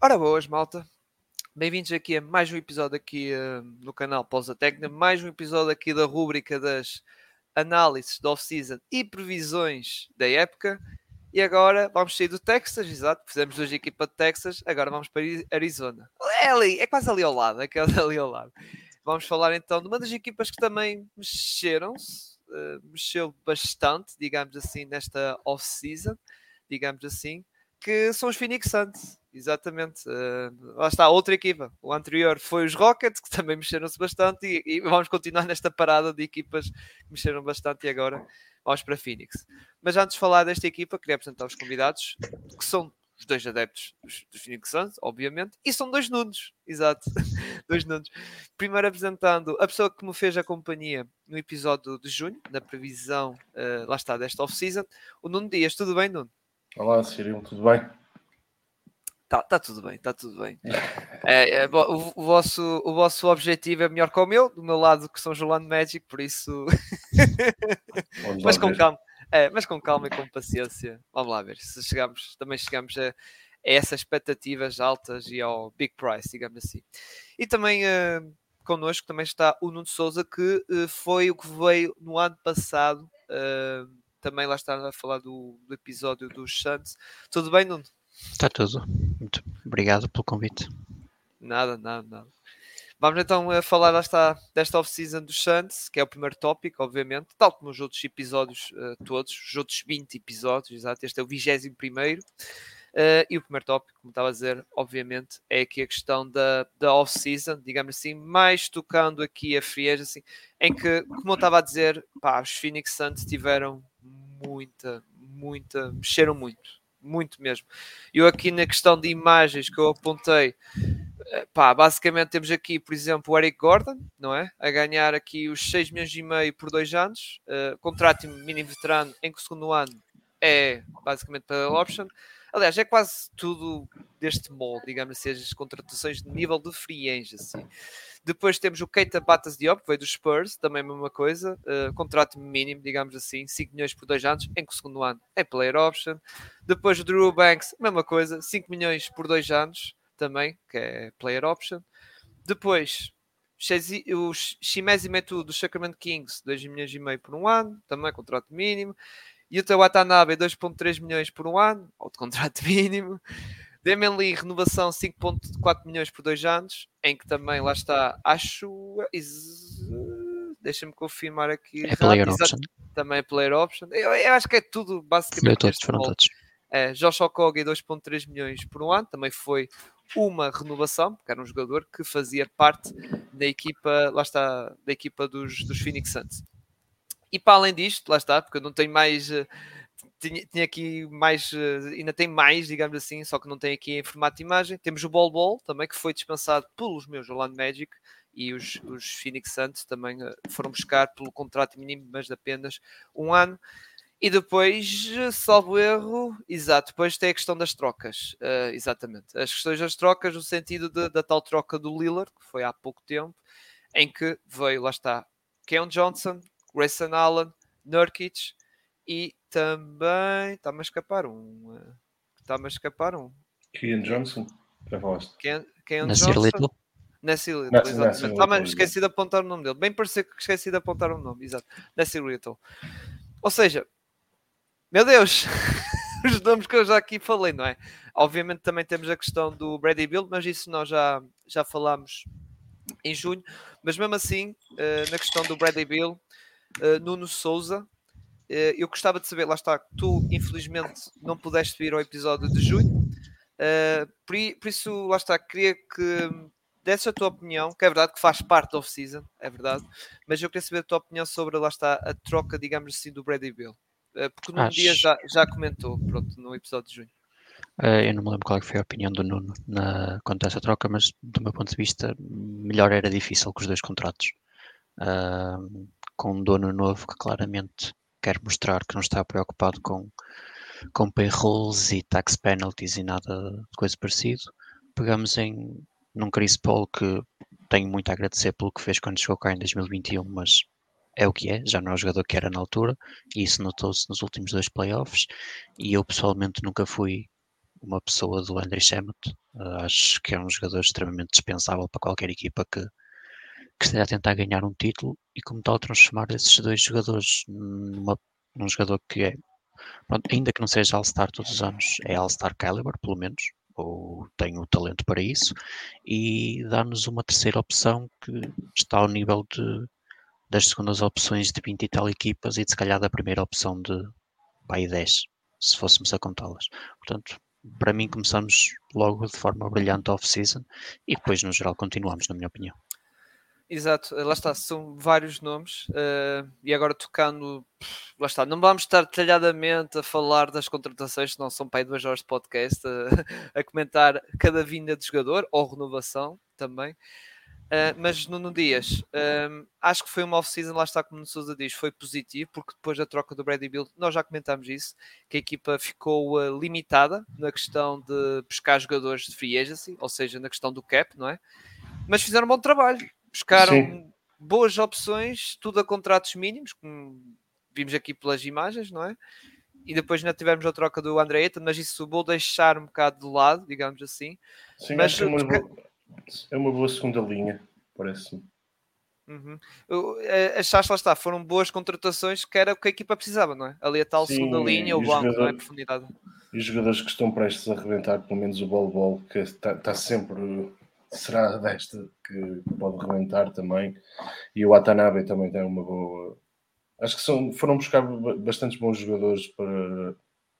Ora boas, malta. Bem-vindos aqui a mais um episódio aqui uh, no canal Pausa Técnica, mais um episódio aqui da rúbrica das análises da off-season e previsões da época. E agora vamos sair do Texas, exato, fizemos hoje a equipa de Texas, agora vamos para Arizona. É ali, é quase ali ao lado, é quase ali ao lado. Vamos falar então de uma das equipas que também mexeram-se, uh, mexeu bastante, digamos assim, nesta off-season, digamos assim, que são os Phoenix Suns. Exatamente. Uh, lá está, outra equipa. O anterior foi os Rockets, que também mexeram-se bastante, e, e, vamos continuar nesta parada de equipas que mexeram bastante e agora vamos para Phoenix. Mas antes de falar desta equipa, queria apresentar os convidados, que são os dois adeptos dos, dos Phoenix Suns, obviamente, e são dois Nunes, exato, dois Nunes. Primeiro apresentando a pessoa que me fez a companhia no episódio de junho, na previsão, uh, lá está, desta off-season, o Nuno Dias. Tudo bem, Nuno? Olá, Cirilo, tudo bem? Tá, tá tudo bem, tá tudo bem. É, é, o, o, vosso, o vosso objetivo é melhor que o meu, do meu lado que são Jolando Magic, por isso. mas com calma, é, mas com calma e com paciência. Vamos lá ver se chegamos, também chegamos a, a essas expectativas altas e ao big price, digamos assim. E também uh, connosco também está o Nuno Souza, que uh, foi o que veio no ano passado. Uh, também lá está a falar do, do episódio dos Santos. Tudo bem, Nuno? Está tudo. Muito obrigado pelo convite. Nada, nada, nada. Vamos então a falar desta, desta off-season dos Suns, que é o primeiro tópico, obviamente, tal como os outros episódios uh, todos, os outros 20 episódios, exato, este é o 21 primeiro. Uh, e o primeiro tópico, como estava a dizer, obviamente, é aqui a questão da, da off-season, digamos assim, mais tocando aqui a free assim, em que, como eu estava a dizer, pá, os Phoenix Suns tiveram muita, muita, mexeram muito muito mesmo. Eu aqui na questão de imagens que eu apontei, eh, pá, basicamente temos aqui, por exemplo, o Eric Gordon, não é? A ganhar aqui os 6 milhões e meio por dois anos, uh, contrato mínimo veterano em que o segundo ano é basicamente para option. Aliás, é quase tudo deste molde, digamos assim, as contratações de nível de free assim. Depois temos o Keita Batas Diop, que veio dos Spurs, também a mesma coisa, uh, contrato mínimo, digamos assim, 5 milhões por 2 anos, em que o segundo ano é player option. Depois o Drew Banks, mesma coisa, 5 milhões por 2 anos, também, que é player option. Depois o Shimezi Metu do Sacramento Kings, 2 milhões e meio por um ano, também contrato mínimo. Teu Watanabe, 2,3 milhões por um ano, outro contrato mínimo. Damian Lee, renovação 5.4 milhões por dois anos, em que também lá está, acho. Deixa-me confirmar aqui. É player option. Também é player option. Eu, eu, acho que é tudo basicamente. Todos foram todos. É, Josh Okogie, 2.3 milhões por um ano, também foi uma renovação, porque era um jogador que fazia parte da equipa, lá está, da equipa dos, dos Phoenix Suns. E para além disto, lá está, porque eu não tenho mais uh, tinha, tinha aqui mais, uh, ainda tem mais, digamos assim, só que não tem aqui em formato de imagem. Temos o Ball Ball também, que foi dispensado pelos meus Orlando Magic e os, os Phoenix Suns também uh, foram buscar pelo contrato mínimo, mas de apenas um ano. E depois, salvo erro, exato, depois tem a questão das trocas, uh, exatamente. As questões das trocas, no sentido de, da tal troca do Lillard, que foi há pouco tempo, em que veio, lá está, Keon Johnson, Grayson Allen, Nurkic e também está-me a escapar um. Eh, está-me a escapar um. Kean Johnson, já falaste. Kean, Johnson. Little. Nessie Little, exatamente. Estava esqueci de apontar o nome dele. Bem parecia que esqueci de apontar o nome, exato. Nessie Little. Ou seja, meu Deus, os nomes que eu já aqui falei, não é? Obviamente também temos a questão do Brady Bill, mas isso nós já, já falámos em junho. Mas mesmo assim, uh, na questão do Brady Bill, uh, Nuno Souza, eh, eu gostava de saber, lá está, tu infelizmente não pudeste vir ao episódio de junho, eh, por, isso, lá está, queria que desse a tua opinião, que é verdade que faz parte da off-season, é verdade, mas eu queria saber a tua opinião sobre, lá está, a troca, digamos assim, do Brady Bill. Eh, porque num Acho... dia já, já comentou, pronto, no episódio de junho. eu não me lembro qual é foi a opinião do Nuno na, quanto a essa troca, mas do meu ponto de vista, melhor era difícil com os dois contratos. Uh, com um dono novo que claramente quer mostrar que não está preocupado com, com payrolls e tax penalties e nada de coisa parecido. Pegamos em num Chris Paul que tenho muito a agradecer pelo que fez quando chegou cá em 2021, mas é o que é, já não é o jogador que era na altura, e isso notou-se nos últimos dois playoffs, e eu pessoalmente nunca fui uma pessoa do André Shemet. Uh, acho que é um jogador extremamente dispensável para qualquer equipa que, que esteja a tentar ganhar um título e como tal transformar esses dois jogadores numa, num jogador que é, pronto, ainda que não seja All-Star todos os anos, é All-Star Caliber, pelo menos, ou tem o talento para isso, e dá-nos uma terceira opção que está ao nível de, das segundas opções de 20 e tal equipas e de se calhar da primeira opção de pai 10, se fôssemos a contá-las. Portanto, para mim começamos logo de forma brilhante off-season e depois no geral continuamos, na minha opinião. Exato, lá está, são vários nomes uh, e agora tocando, lá está, não vamos estar detalhadamente a falar das contratações, não são para aí duas horas de podcast, uh, a comentar cada vinda de jogador ou renovação também. Uh, mas Nuno Dias, acho que foi uma off-season, lá está como o Sousa diz, foi positivo, porque depois da troca do Brady Bill, nós já comentámos isso, que a equipa ficou uh, limitada na questão de pescar jogadores de free agency, ou seja, na questão do cap, não é? Mas fizeram um bom trabalho, pescaram Sim. boas opções, tudo a contratos mínimos, como vimos aqui pelas imagens, não é? E depois ainda tivemos a troca do André Ayton, mas isso vou deixar um bocado de lado, digamos assim. Sim, mas, é uma, boa, é uma boa segunda linha, parece-me. Uhum. Achaste lá está, foram boas contratações que era o que a equipa precisava, não é? Ali a tal Sim, segunda linha, o banco, não é? Profundidade. E os jogadores que estão prestes a arrebentar, pelo menos o Bol Bol, que está, está sempre será desta que pode rebentar também. E o Watanabe também tem uma boa. Acho que são, foram buscar bastantes bons jogadores para,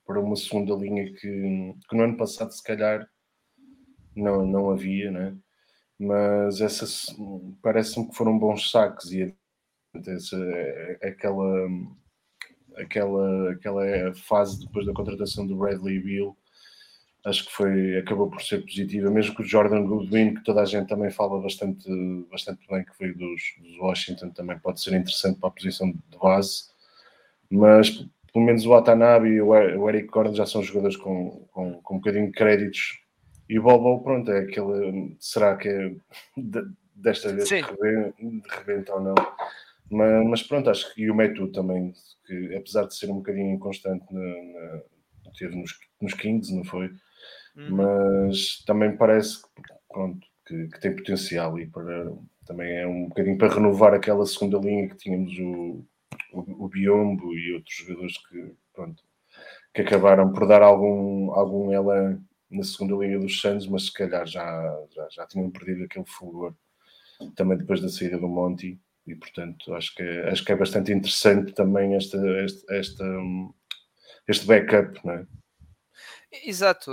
para uma segunda linha que, que no ano passado, se calhar, não, não havia, né? mas essa parece-me que foram bons saques e essa, aquela, aquela, aquela fase depois da contratação do Bradley Bill acho que foi, acabou por ser positiva, mesmo que o Jordan Goodwin, que toda a gente também fala bastante, bastante bem, que veio dos, dos Washington, também pode ser interessante para a posição de base, mas pelo menos o Watanabe e o Eric Gordon já são jogadores com, com, com um bocadinho de créditos, e o Bobo, pronto, é aquele, será que é desta vez Sim. de rebenta ou não? Mas, mas, pronto, acho que e o Metu também, que apesar de ser um bocadinho inconstante na, na, teve nos, nos Kings, não foi? Uhum. mas também parece pronto, que, que, tem potencial e para, também é um bocadinho para renovar aquela segunda linha que tínhamos o, o, o Biombo e outros jogadores que, pronto, que acabaram por dar algum, algum ela na segunda linha dos Santos, mas se calhar já, já, já tinham perdido aquele fulgor também depois da saída do Monti e portanto acho que é, acho que é bastante interessante também esta, esta, esta este backup, não é? Exato.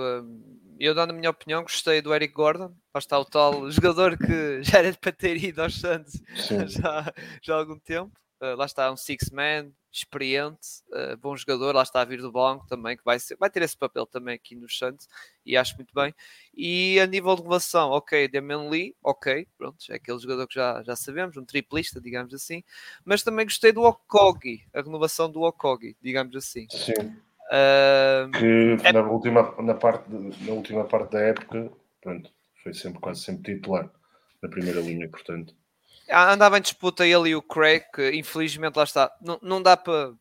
Eu, dando a minha opinião, gostei do Eric Gordon. Lá está o tal jogador que já era para ter ido aos Santos já, já há algum tempo. Uh, lá está um six-man, experiente, uh, bom jogador. Lá está a vir do banco também, que vai, ser, vai ter esse papel também aqui no Santos e acho muito bem. E a nível de renovação, ok, Damian Lee, ok, pronto, é aquele jogador que já, já sabemos, um triplista, digamos assim. Mas também gostei do Okogi, a renovação do Okogi, digamos assim. Sim. Uh, que é... na, última, na, parte de, na última parte da época, pronto, foi sempre quase sempre titular na primeira linha, portanto. Andava em disputa ele e o Craig, que infelizmente lá está. Não, não dá para.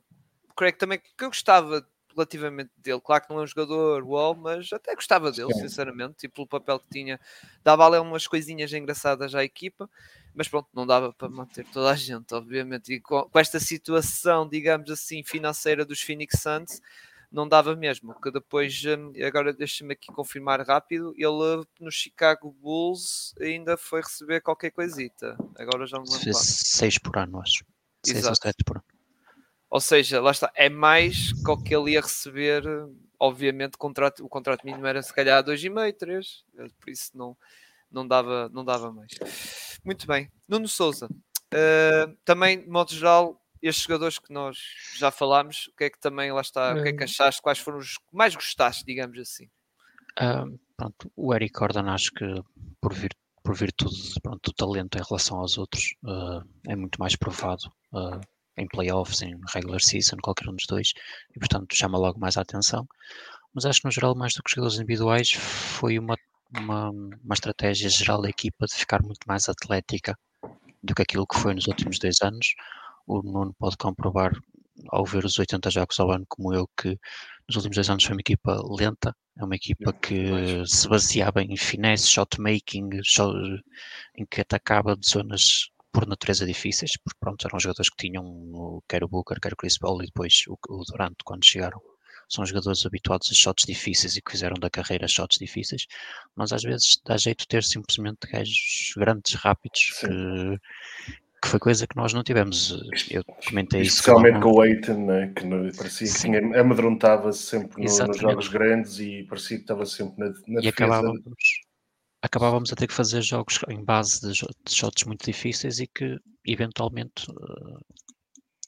O Craig também, que eu gostava relativamente dele. Claro que não é um jogador wow, mas até gostava dele, Sim. sinceramente, e pelo papel que tinha, dava ali umas coisinhas engraçadas à equipa, mas pronto, não dava para manter toda a gente, obviamente. E com, com esta situação, digamos assim, financeira dos Phoenix Suns, não dava mesmo, que depois, hum, agora deixa-me aqui confirmar rápido, ele no Chicago Bulls ainda foi receber qualquer coisita, agora já lembro. Seis por ano, acho. Seis ou sete por ano. Ou seja, lá está, é mais que o que ele ia receber, obviamente, o contrato, o contrato mínimo era se calhar 2,5, 3, por isso não, não, dava, não dava mais. Muito bem, Nuno Souza, uh, também, de modo geral, estes jogadores que nós já falámos, o que é que também lá está, o que é que hum. achaste, quais foram os que mais gostaste, digamos assim? Uh, pronto, o Eric Gordon acho que por, vir, por virtude pronto, do talento em relação aos outros uh, é muito mais provado uh, em playoffs, em regular season, qualquer um dos dois, e portanto chama logo mais a atenção. Mas acho que no geral, mais do que jogadores individuais, foi uma, uma, uma estratégia geral da equipa de ficar muito mais atlética do que aquilo que foi nos últimos dois anos o Nuno pode comprovar ao ver os 80 jogos ao ano como eu que nos últimos dois anos foi uma equipa lenta, é uma equipa que se baseava em finesse, shot making, shot, em que atacava de zonas por natureza difíceis, porque pronto, eram jogadores que tinham quer o Booker, quer o Chris Paul e depois o, o Durant quando chegaram. São jogadores habituados a shots difíceis e que fizeram da carreira shots difíceis, mas às vezes dá jeito de ter simplesmente gajos grandes, rápidos, que, que foi coisa que nós não tivemos. Eu comentei isso. Especialmente com o Aiton, né? que no, parecia Sim. que tinha, amedrontava-se sempre no, nos jogos grandes e parecia que estava sempre na, na e. Acabávamos, acabávamos a ter que fazer jogos em base de, de shots muito difíceis e que eventualmente uh,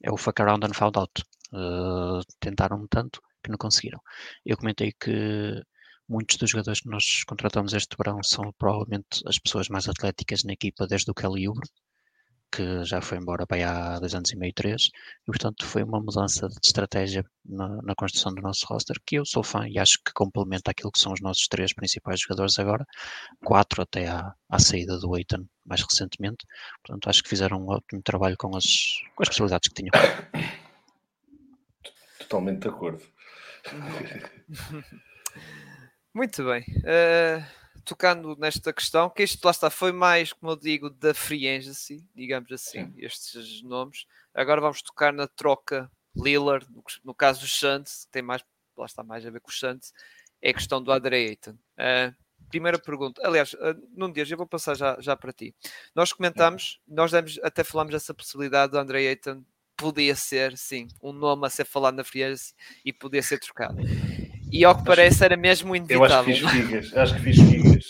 é o fuck around and found out. Uh, tentaram tanto que não conseguiram. Eu comentei que muitos dos jogadores que nós contratamos este verão são provavelmente as pessoas mais atléticas na equipa desde o Kelly Oubre que já foi embora bem há dois anos e meio, três, e portanto foi uma mudança de estratégia na, na, construção do nosso roster que eu sou fã e acho que complementa aquilo que são os nossos três principais jogadores agora, quatro até à, à saída do Eitan mais recentemente, portanto acho que fizeram um ótimo trabalho com as, com as possibilidades que tinham. Totalmente de acordo. Muito bem. Uh tocando nesta questão, que isto lá está, foi mais, como eu digo, da free agency, digamos assim, Sim. estes nomes. Agora vamos tocar na troca Lillard, no, no caso do Santos, tem mais, lá está mais a ver com o Santos, é a questão do Andre Ayton. Uh, primeira pergunta, aliás, uh, num dia eu vou passar já, já para ti. Nós comentamos, nós demos, até falamos dessa possibilidade do Andre Ayton podia ser, sim, um nome a ser falado na free agency e podia ser trocado. E ao que acho, parece era mesmo inevitável. Eu acho que fiz figas, acho que fiz figas.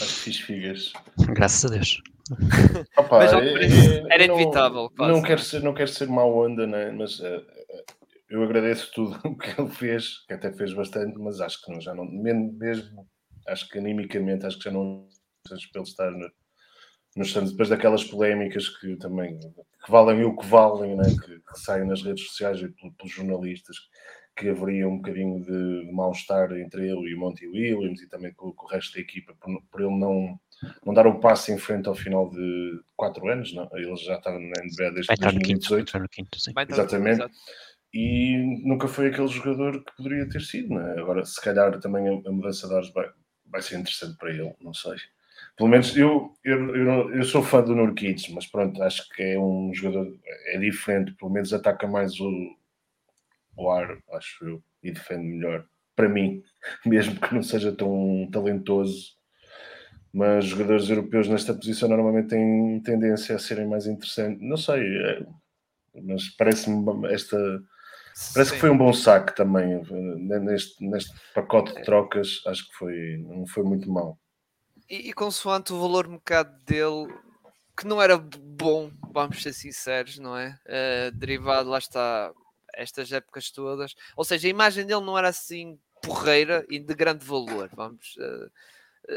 acho que fiz figas. Graças a Deus. Opa, mas parece, era inevitável. Não, não, quero ser, não quero ser mau onda, né? mas uh, eu agradeço tudo o que ele fez, que até fez bastante, mas acho que não, já não, mesmo, acho que animicamente, acho que já não para ele estar no, nos Santos, depois daquelas polémicas que também que valem o que valem, né? que, que saem nas redes sociais e pelos jornalistas, que haveria um bocadinho de, mal-estar entre ele e o Monty Williams e também com, com o resto da equipa, por, por, ele não, não dar um passo em frente ao final de quatro anos, não? ele já estava na NBA desde 2018. Quinto, quinto, sim. Exatamente. E nunca foi aquele jogador que poderia ter sido. Né? Agora, se calhar também a, a mudança de ares vai, vai ser interessante para ele, não sei. Pelo menos eu, eu, eu, eu sou fã do Nurkic, mas pronto, acho que é um jogador, é diferente, pelo menos ataca mais o, o ar, acho eu, e defende melhor. Para mim, mesmo que não seja tão talentoso, mas jogadores europeus nesta posição normalmente têm tendência a serem mais interessantes. Não sei, é, mas parece-me esta. Parece Sim. que foi um bom saque também neste, neste pacote de trocas. Acho que foi, não foi muito mal. E, e consoante o valor mercado dele, que não era bom, vamos ser sinceros, não é? Uh, derivado, lá está, estas épocas todas. Ou seja, a imagem dele não era assim porreira e de grande valor. Vamos. Uh,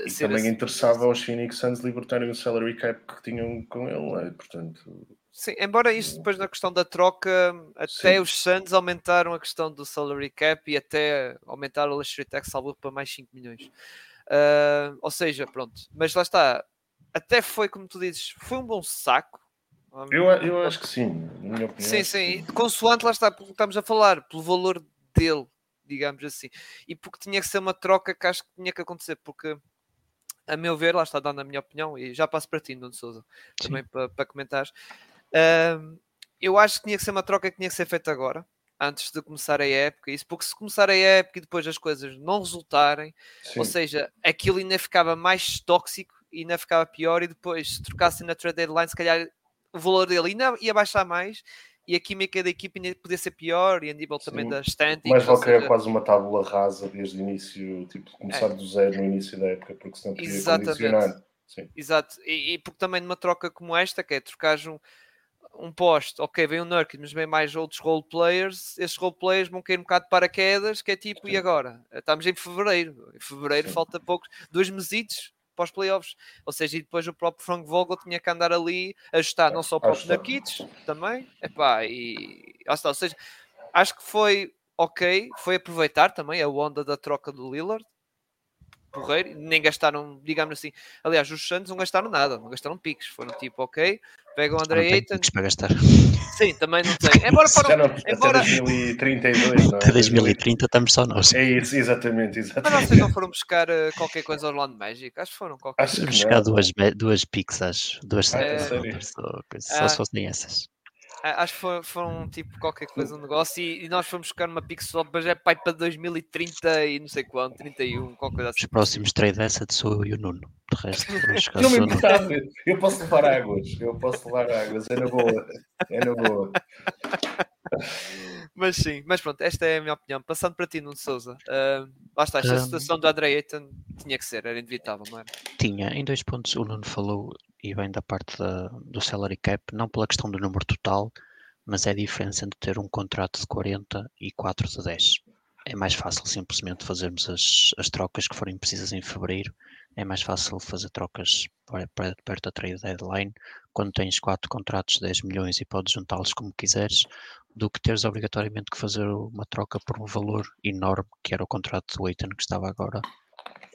e também assim. interessava aos Phoenix Suns libertarem o salary cap que tinham com ele, é? portanto. Sim, embora isto depois na questão da troca, até Sim. os Suns aumentaram a questão do salary cap e até aumentaram o luxury tax salvo para mais 5 milhões. Uh, ou seja, pronto, mas lá está, até foi como tu dizes, foi um bom saco, eu, eu acho que sim, na minha opinião. Sim, sim. Consoante lá está, porque estamos a falar, pelo valor dele, digamos assim. E porque tinha que ser uma troca que acho que tinha que acontecer, porque a meu ver, lá está dando a minha opinião, e já passo para ti, Nuno Souza, também para, para comentares. Uh, eu acho que tinha que ser uma troca que tinha que ser feita agora, antes de começar a época, isso porque se começar a época e depois as coisas não resultarem, Sim. ou seja, aquilo ainda ficava mais tóxico e ainda ficava pior, e depois se trocassem na trade deadline, se calhar o valor dele ainda ia baixar mais e a química da equipe ainda podia ser pior e a nível também Sim. da standing. Mas vale seja... quase uma tábula rasa desde o início, tipo, começar é. do zero no início da época, porque senão podia Exatamente. condicionar. Sim. Exato, e, e, porque também numa troca como esta, que é trocar um, um poste, ok, vem um Nurkic, mas vem mais outros role players, esses role players vão cair um bocado de paraquedas, que é tipo, Sim. e agora? Estamos em fevereiro, em fevereiro Sim. falta poucos, dois mesitos, para os playoffs. Ou seja, e depois o próprio Frank Vogel tinha que andar ali a ajustar não só o próprio Nakits também. Epá, e. Ou seja, acho que foi ok, foi aproveitar também a onda da troca do Lillard. Porreiro, nem gastaram, digamos assim. Aliás, os Santos não gastaram nada, não gastaram piques. Foram tipo, ok, pegam o André Ayton. para gastar. Sim, também não tem. Embora foram. não, embora... Até 2032, não é? Até 2030 estamos só nós. É isso, exatamente. exatamente. Mas vocês não foram buscar uh, qualquer coisa ao Orlando Magic? Acho que foram qualquer Acho coisa. buscar duas, duas picks, acho. Duas Ah, é só, só, só se fossem essas. Acho que foram, foram, tipo qualquer coisa, um negócio. E, e nós fomos buscar uma só, mas é pai para 2030 e não sei quanto, 31, qualquer coisa assim. Os próximos trade assets sou eu e o Nuno. De resto, Não me importava. Eu posso levar águas. Eu posso levar águas. É na boa. É na boa. Mas sim, mas pronto, esta é a minha opinião. Passando para ti, Nuno Souza. ah, lá está, esta Um, situação do André Ayton tinha que ser, era inevitável, não era? Tinha, em dois pontos, o Nuno falou, e bem da parte da- do salary cap, não pela questão do número total, mas é a diferença entre ter um contrato de 40 e 4 de 10. É mais fácil simplesmente fazermos as, as trocas que forem precisas em fevereiro. É mais fácil fazer trocas perto da trade deadline, quando tens quatro contratos de 10 milhões e podes juntá-los como quiseres, do que teres obrigatoriamente que fazer uma troca por um valor enorme, que era o contrato do Eitan que estava agora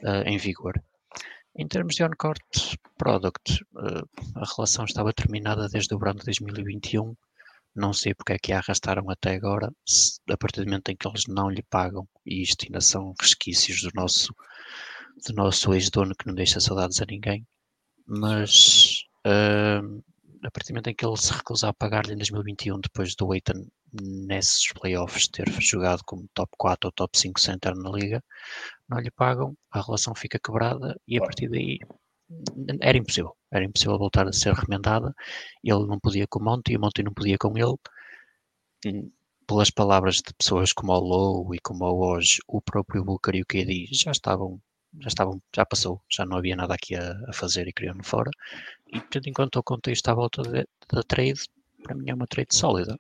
eh, em vigor. Em termos de on-court product, eh, a relação estava terminada desde o verão de 2021. Não sei porque é que a arrastaram até agora, se- a partir do momento em que eles não lhe pagam, e isto ainda são resquícios do nosso, do nosso ex-dono que não deixa saudades a ninguém, mas eh, a partir do momento em que ele se recusar a pagar-lhe em 2021, depois do Eitan nesses playoffs ter jogado como top 4 ou top 5 center na liga, não lhe pagam, a relação fica quebrada e a partir daí era impossível. Era impossível voltar a ser remendada. Ele não podia com o Monte e o Monte não podia com ele. Hum, Pelas palavras de pessoas como o Low e como o hoje, o próprio Booker e o KD já estavam, já estavam, já passou, já não havia nada aqui a, a fazer e queriam fora. E tendo em conta o contexto à volta da trade, para mim é uma trade sólida.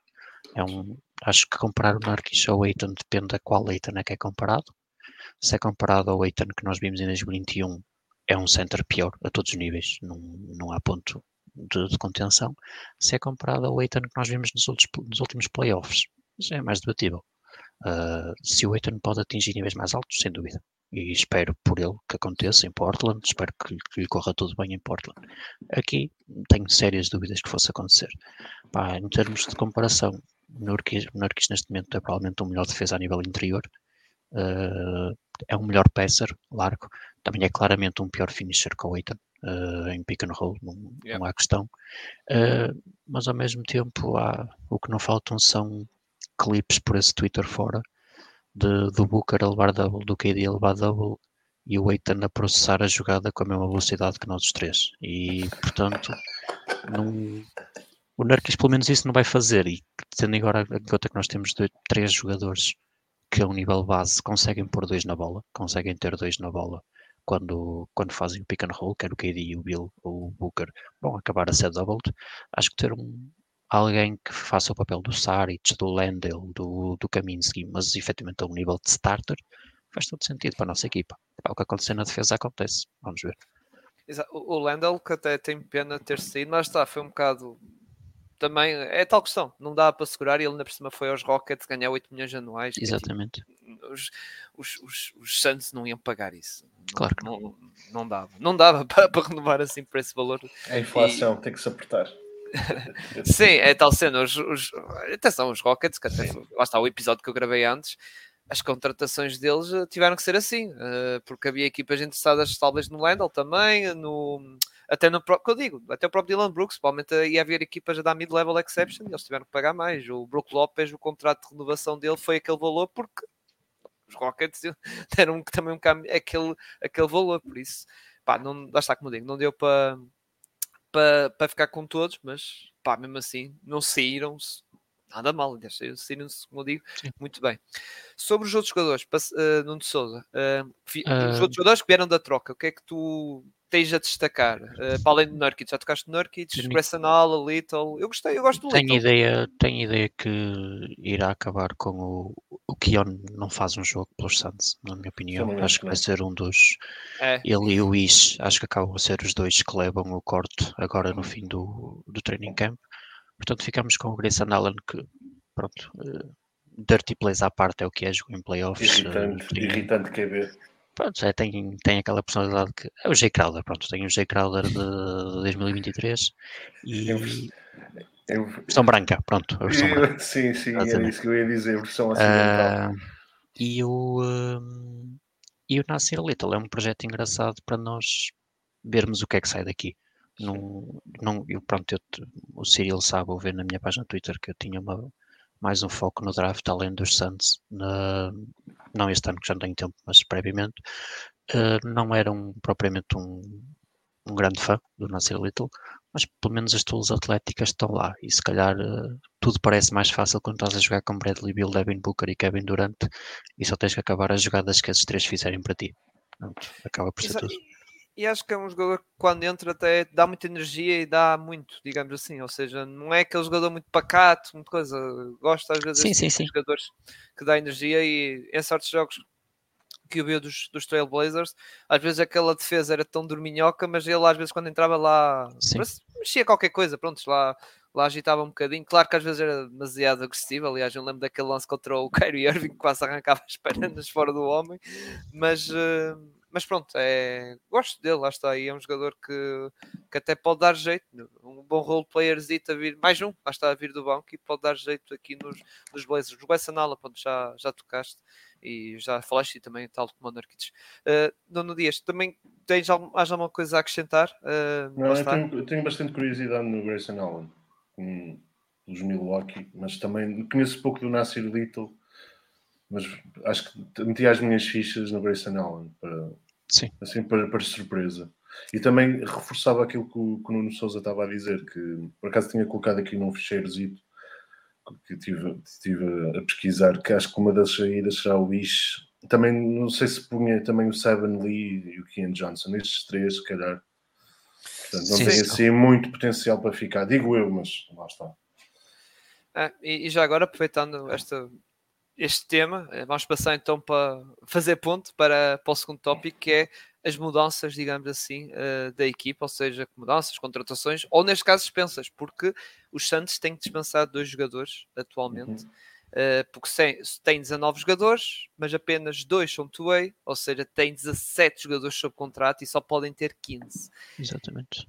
É um, acho que comparar o Narkis ao Eitan depende a qual Eitan é que é comparado. Se é comparado ao Eitan que nós vimos em 2021, é um center pior a todos os níveis, não, não há ponto de, de contenção. Se é comparado ao Eitan que nós vimos nos, outros, nos últimos playoffs, já é mais debatível. Ah, se o Eitan pode atingir níveis mais altos, sem dúvida. E espero por ele que aconteça em Portland, espero que, que lhe corra tudo bem em Portland. Aqui tenho sérias dúvidas que fosse acontecer. Pá, em termos de comparação, o Nurkic, neste momento é provavelmente o melhor defesa a nível interior. Ah, é um melhor passer, largo. Também é claramente um pior finisher que o Eitan ah, em pick and roll, não, não Yeah. há questão. Mas ao mesmo tempo, há, o que não faltam são clipes por esse Twitter fora de, do Booker a levar double, do KD a levar double e o Eitan a processar a jogada com a mesma velocidade que nós os três. E portanto, não, o Nurkic pelo menos isso não vai fazer. E tendo agora em conta que nós temos dois, três jogadores que a um nível base conseguem pôr dois na bola, conseguem ter dois na bola quando, quando fazem o pick and roll, quer o KD o Bill ou o Booker vão acabar a ser doubled. Acho que ter um, alguém que faça o papel do Saric, do Landale, do, do Kaminsky, mas efetivamente a um nível de starter, faz todo sentido para a nossa equipa. É o que acontecer na defesa acontece. Vamos ver. O Landell, que até tem pena de ter saído, mas está, foi um bocado. Também é tal questão, não dá para segurar e ele ainda por cima foi aos Rockets ganhar 8 milhões anuais. que tipo, Exatamente. os, os, os, os Santos não iam pagar isso. Não- Claro que não, não dava. Não dava para, para renovar assim por esse valor. A inflação tem que se apertar. Sim, é tal cena. Os, os- atenção, os Rockets, que até lá está o episódio que eu gravei antes, as contratações deles eh, tiveram que ser assim, eh, porque havia equipas interessadas talvez no Landell também, no, até no próprio, que eu digo, até o próprio Dylan Brooks, provavelmente ia haver equipas a dar mid-level exception e eles tiveram que pagar mais. O Brook Lopes, o contrato de renovação dele foi aquele valor porque os Rockets deram também um aquele, aquele valor, por isso, pá, não, lá está como digo, não deu para para para ficar com todos, mas pá, mesmo assim, não saíram-se nada mal, aliás, saíram-se, como eu digo, Sim. muito bem. Sobre os outros jogadores, eh, Nuno de Souza, eh, Ah. os outros jogadores que vieram da troca, o que é que tu tens a destacar? Eh, para além do Nurkic, já tocaste no Nurkic, Tenho- Grayson Allen, Little, eu gostei, eu gosto do Tenho Little. ideia, tenho ideia que irá acabar com o, o Keon não faz um jogo pelos Suns, na minha opinião. Também Acho que que vai ser um dos. É, Ele e o Ish, acho que acabam a ser os dois que levam o corte agora no fim do, do training camp. Portanto, ficamos com o Grayson Allen que, pronto, eh, dirty plays à parte é o que é, jogo em playoffs. Irritante, frio. irritante QB. Pronto, já tem, tem aquela personalidade que é o Jay Crowder, pronto, tem o Jay Crowder de 2023 e eu, versão branca, pronto, a versão branca. Sim, sim, era isso que eu ia dizer, versão ocidental. Uh, e o uh, e o Nasir Little é um projeto engraçado para nós vermos o que é que sai daqui. Não, não, eu, pronto, eu, o Cyril sabe ou ver na minha página Twitter que eu tinha uma, mais um foco no draft além dos Suns, na, não este ano que já não tenho tempo, mas previamente, uh, não era um, propriamente um, um grande fã do Nasir Little, mas pelo menos as tools atléticas estão lá e se calhar uh, tudo parece mais fácil quando estás a jogar com Bradley Bill, Devin Booker e Kevin Durant e só tens que acabar as jogadas que esses três fizerem para ti. Pronto, acaba por ser Exato. tudo. E acho que é um jogador que quando entra até dá muita energia e dá muito, digamos assim. Ou seja, não é aquele jogador muito pacato, muita coisa. Gosto às vezes sim, sim, sim. de jogadores que dá energia e em certos jogos que eu vi dos, dos Trailblazers, às vezes aquela defesa era tão dorminhoca, mas ele às vezes quando entrava lá mexia qualquer coisa, pronto, lá, lá agitava um bocadinho. Claro que às vezes era demasiado agressivo. Aliás, eu lembro daquele lance contra o Kyrie Irving que quase arrancava as pernas fora do homem, mas. Uh, mas pronto, é, gosto dele, lá está. E é um jogador que, que até pode dar jeito. Um bom role player a vir, mais um, lá está a vir do banco e pode dar jeito aqui nos, nos Blazers. O Wesson Allen, já, já tocaste e já falaste também, tal como o Narquitos. Uh, Nuno Dias, também tens alguma, alguma coisa a acrescentar? Uh, Não, eu tenho, eu tenho, bastante curiosidade no Grayson Allen, com os Milwaukee, mas também conheço pouco do Nasir Little mas acho que meti as minhas fichas no Grayson Allen para, Sim. Assim, para, para surpresa. E também reforçava aquilo que o, que o Nuno Souza estava a dizer, que por acaso tinha colocado aqui num ficheirozito que tive, tive a pesquisar, que acho que uma das saídas será o Ish. Também não sei se punha também o Seven Lee e o Kian Johnson, estes três, se calhar. Portanto, não sim, tem assim muito potencial para ficar, digo eu, mas lá está. Ah, e, e, já agora, aproveitando esta este tema, eh, vamos passar então para fazer ponto para, para o segundo tópico, que é as mudanças, digamos assim, uh, da equipa, ou seja, mudanças, contratações, ou neste caso dispensas, porque os Santos têm dispensado dois jogadores atualmente, uhum. uh, porque tem, tem 19 jogadores, mas apenas dois são two-way, ou seja, tem 17 jogadores sob contrato e só podem ter 15. Exatamente.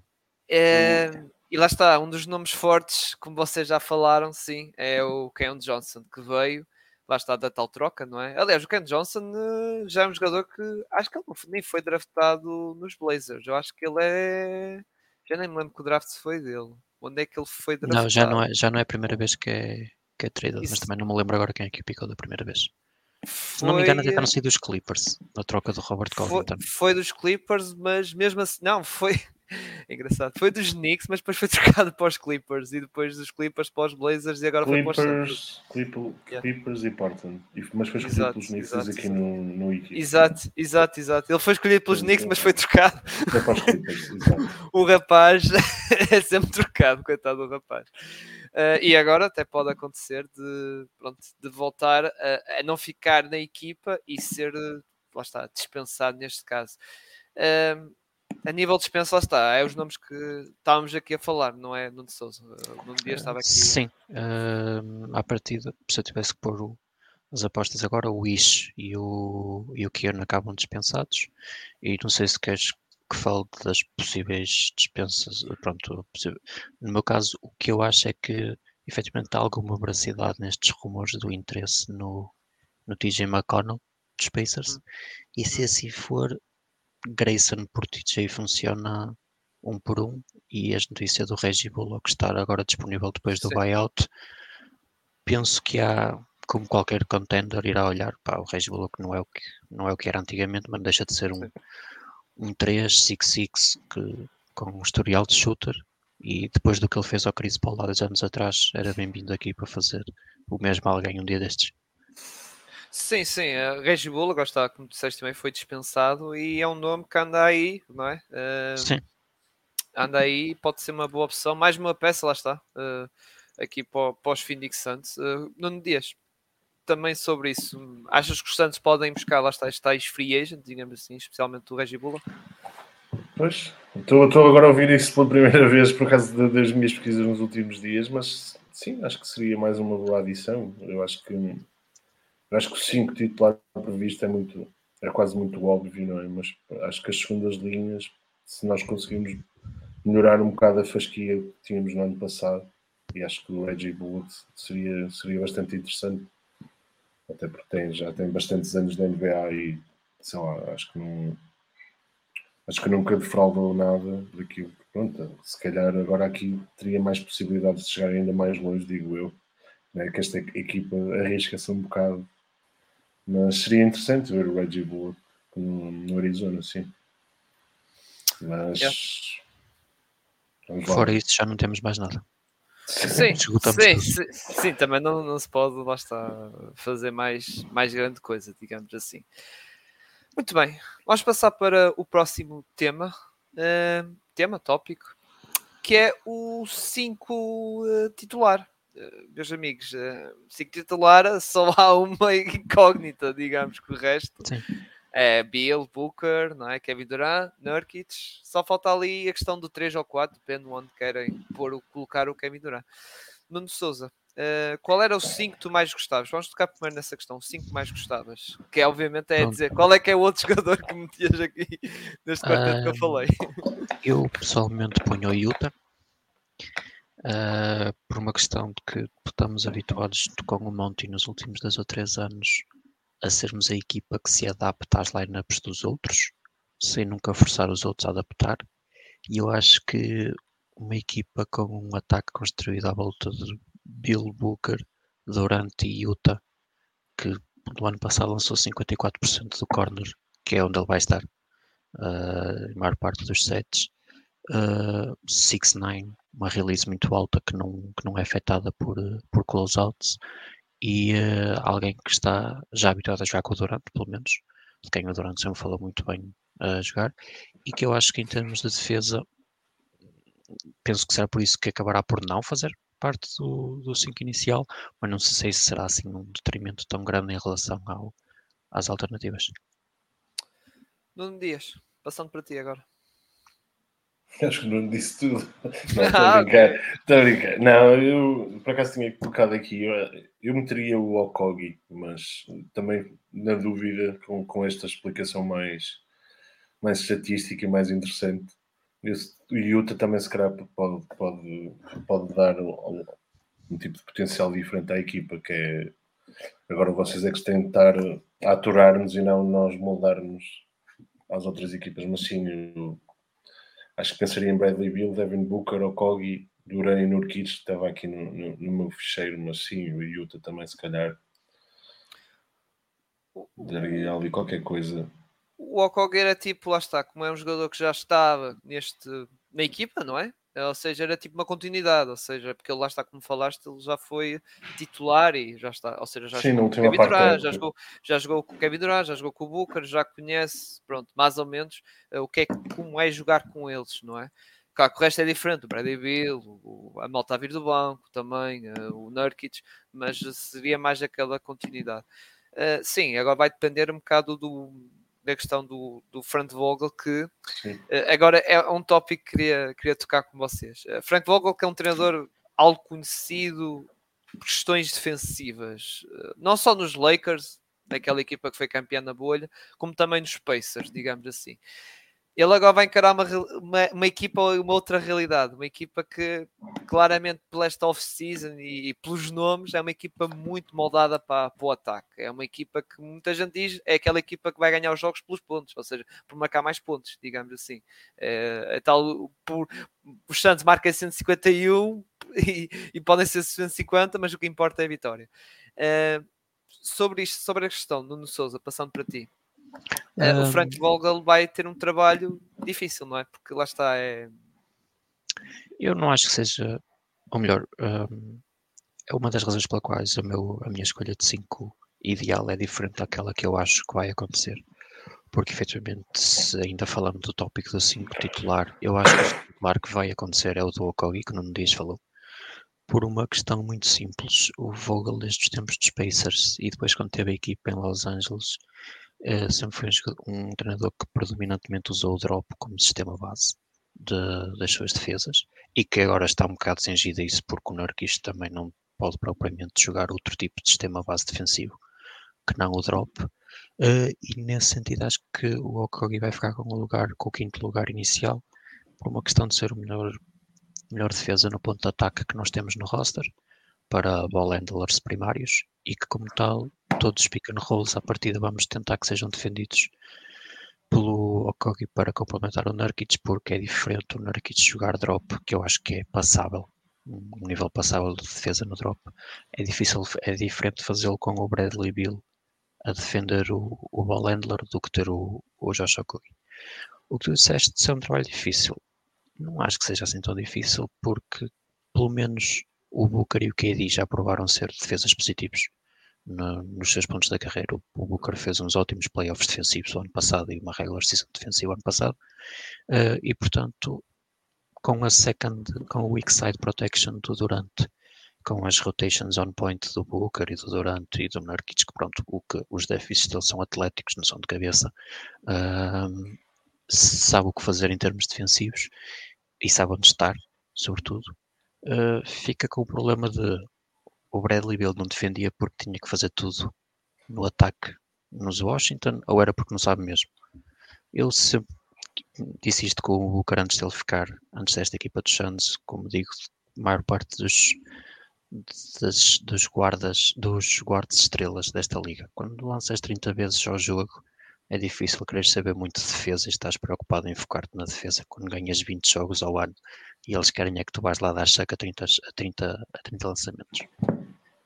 Uh, e lá está, um dos nomes fortes, como vocês já falaram, sim, é o Ken Johnson, que veio lá está da tal troca, não é? Aliás, o Ken Johnson uh, já é um jogador que acho que ele nem foi draftado nos Blazers. Eu acho que ele é. Já nem me lembro que o draft foi dele. Onde é que ele foi draftado? Não, já não é, já não é a primeira vez que é, que é traded, mas também não me lembro agora quem é que o picou da primeira vez. Foi... Se não me engano, até não sei dos Clippers, na troca do Robert Covington. Foi, foi dos Clippers, mas mesmo assim, não, foi, Engraçado. Foi dos Knicks, mas depois foi trocado para os Clippers e depois dos Clippers para os Blazers e agora Clippers, foi para os Clippers, Clippers yeah. e Portland. Mas foi escolhido pelos Knicks exato, aqui exato. no, no Wiki. Exato, exato, exato. Ele foi escolhido pelos Knicks, mas foi trocado. É para os Clippers, o rapaz é sempre trocado, coitado do rapaz. Uh, e agora até pode acontecer de, pronto, de voltar a, a não ficar na equipa e ser, lá está, dispensado neste caso. Uh, a nível de dispensa, lá está. É os nomes que estávamos aqui a falar, não é Nuno Souza. Nuno Dias estava aqui. Sim, uh, à partida, se eu tivesse que pôr o, as apostas agora, o Ish e o, e o Kieran acabam dispensados. E não sei se queres que fale das possíveis dispensas. Pronto, no meu caso, o que eu acho é que efetivamente há alguma veracidade nestes rumores do interesse no, no TJ McConnell dos Pacers. Hum. E se assim for, Grayson por TJ funciona um por um e as notícias do Reggie Bullock estar agora disponível depois do Sim. buyout, penso que há, como qualquer contender, irá olhar, pá, o Reggie Bullock não é o que, não é o que era antigamente, mas deixa de ser um, um 3, 6-6 que, com um historial de shooter e depois do que ele fez ao Chris Paul há dois anos atrás, era bem-vindo aqui para fazer o mesmo a alguém um dia destes. Sim, sim, a Reggie Bullock, está, como disseste também, foi dispensado e é um nome que anda aí, não é? Uh, sim. Anda aí, pode ser uma boa opção. Mais uma peça, lá está, uh, aqui para, para os Phoenix Suns. Uh, Nuno Dias, também sobre isso, achas que os Santos podem buscar, lá está, tais free agent, digamos assim, especialmente o Reggie Bullock? Pois, estou, estou agora a ouvir isso pela primeira vez por causa de, das minhas pesquisas nos últimos dias, mas sim, acho que seria mais uma boa adição. Eu acho que acho que o 5 titular previsto é muito, é quase muito óbvio, não é? Mas acho que as segundas linhas, se nós conseguimos melhorar um bocado a fasquia que tínhamos no ano passado, e acho que o Reggie Bullock seria, seria bastante interessante, até porque tem, já tem bastantes anos na NBA e sei lá, acho que não acho que nunca defraudou nada daquilo pronto, se calhar agora aqui teria mais possibilidades de chegar ainda mais longe, digo eu, né? que esta equipa arrisca-se um bocado mas seria interessante ver o Reggie Bullock no, no Arizona, sim. Mas. Yeah. Fora isso, já não temos mais nada. Sim, sim, sim, sim, também não, não se pode, lá está, fazer mais, mais grande coisa, digamos assim. Muito bem, vamos passar para o próximo tema, uh, tema, tópico, que é o 5 uh, eh, titular. Eh, meus amigos, uh, se titular só há uma incógnita, digamos, que o resto Sim. é Bill, Booker, não é? Kevin Durant, Nurkic, só falta ali a questão do 3 ou 4, depende onde querem pôr, colocar o Kevin Durant. Nuno Souza, uh, qual era o 5 que tu mais gostavas? Vamos tocar primeiro nessa questão, 5 que mais gostavas, que é, obviamente é dizer qual é que é o outro jogador que metias aqui neste quarteto uh, que eu falei. Eu pessoalmente ponho o Utah uh, por uma questão de que estamos habituados com o Monty nos últimos dois ou três anos a sermos a equipa que se adapta às lineups dos outros, sem nunca forçar os outros a adaptar. E eu acho que uma equipa com um ataque construído à volta de Bill Booker, Durant e Utah, que no ano passado lançou 54% do corner, que é onde ele vai estar, uh, em maior parte dos sets, uh, 6-9, uma release muito alta que não, que não é afetada por, por closeouts e uh, alguém que está já habituado a jogar com o Durant, pelo menos, de quem o Durant sempre falou muito bem a jogar, e que eu acho que em termos de defesa, penso que será por isso que acabará por não fazer parte do 5 inicial, mas não sei se será assim um detrimento tão grande em relação ao, às alternativas. Nuno Dias, passando para ti agora. Acho que não disse tudo. Não, estou a brincar. Estou a brincar. Não, eu por acaso tinha colocado aqui. Eu, eu meteria o Okogi, mas também na dúvida com, com esta explicação mais, mais estatística e mais interessante. O Utah também se calhar pode, pode, pode dar um, um, tipo de potencial diferente à equipa, que é agora vocês é que têm de estar a aturar-nos e não nós moldarmos às outras equipas, mas sim acho que pensaria em Bradley Bill, Devin Booker, Okogi, Duran e Nurkic, estava aqui no, no, no, meu fecheiro, mas sim, o Utah também, se calhar, daria ali qualquer coisa. O Okogi era tipo, lá está, como é um jogador que já estava neste, na equipa, não é? Ou seja, era tipo uma continuidade, ou seja, porque ele lá está, como falaste, ele já foi titular e já está, ou seja, já Sim, jogou com o Kevin Durant, já jogou, já jogou com o Kevin Durant, já jogou com o Booker, já conhece, pronto, mais ou menos uh, o que é como é jogar com eles, não é? Claro que o resto é diferente, o Bradley Bill, o, a malta a vir do banco também, uh, o Nurkic, mas seria mais aquela continuidade. Uh, sim, agora vai depender um bocado do, da questão do, do Frank Vogel, que uh, agora é um tópico que queria, queria tocar com vocês. Uh, Frank Vogel, que é um treinador algo conhecido por questões defensivas, uh, não só nos Lakers, naquela equipa que foi campeã na bolha, como também nos Pacers, digamos assim ele agora vai encarar uma, uma, uma equipa, uma outra realidade, uma equipa que claramente pela esta off-season e, e, pelos nomes é uma equipa muito moldada para, para o ataque. É uma equipa que muita gente diz é aquela equipa que vai ganhar os jogos pelos pontos, ou seja, por marcar mais pontos, digamos assim. É, é tal, por, os Santos marcam 151 e, e podem ser 150, mas o que importa é a vitória. É, sobre isto, sobre a questão, Nuno Souza, passando para ti. Um... O Frank Vogel vai ter um trabalho difícil, não é? Porque lá está, é. Eu não acho que seja, ou melhor, um, é uma das razões pela quais a, meu, a minha escolha de 5 ideal é diferente daquela que eu acho que vai acontecer. Porque efetivamente, ainda falando do tópico do 5 titular, eu acho que o titular que vai acontecer é o do Okogi, que não diz falou. Por uma questão muito simples, o Vogel, desde os tempos dos Pacers e depois quando teve a equipa em Los Angeles, uh, sempre foi um, um, treinador que predominantemente usou o drop como sistema base de, das suas defesas e que agora está um bocado cingido a isso porque o Nurkic também não pode propriamente jogar outro tipo de sistema base defensivo que não o drop. Uh, e nesse sentido acho que o Okogi vai ficar com o lugar, com o quinto lugar inicial, por uma questão de ser o melhor, melhor defesa no ponto de ataque que nós temos no roster para ball handlers primários e que como tal todos os pick and rolls à partida vamos tentar que sejam defendidos pelo Okogi para complementar o Nurkic porque é diferente o Nurkic jogar drop que eu acho que é passável um nível passável de defesa no drop. É difícil é diferente fazê-lo com o Bradley Bill a defender o, o ball handler do que ter o, o Josh Okogi o que tu disseste ser um trabalho difícil. Não acho que seja assim tão difícil porque pelo menos o Booker e o KD já provaram ser defesas positivos no, nos seus pontos da carreira. O Booker fez uns ótimos playoffs defensivos o ano passado e uma regular season defensiva ano passado. Uh, e, portanto, com a second, com o weak side protection do Durant, com as rotations on point do Booker e do Durant e do Nurkic, que pronto, o que os déficits deles são atléticos, não são de cabeça, uh, sabe o que fazer em termos defensivos e sabe onde estar, sobretudo. Uh, fica com o problema de o Bradley Bill não defendia porque tinha que fazer tudo no ataque nos Washington ou era porque não sabe mesmo? Eu sempre disse isto com o Booker antes dele ficar, antes desta equipa dos Suns, como digo, a maior parte dos, das, dos guardas, dos guardas estrelas desta liga. Quando lanças 30 vezes ao jogo, é difícil querer saber muito de defesa e estás preocupado em focar-te na defesa quando ganhas 20 jogos ao ano e eles querem é que tu vais lá dar saca a 30, a 30, a 30 lançamentos.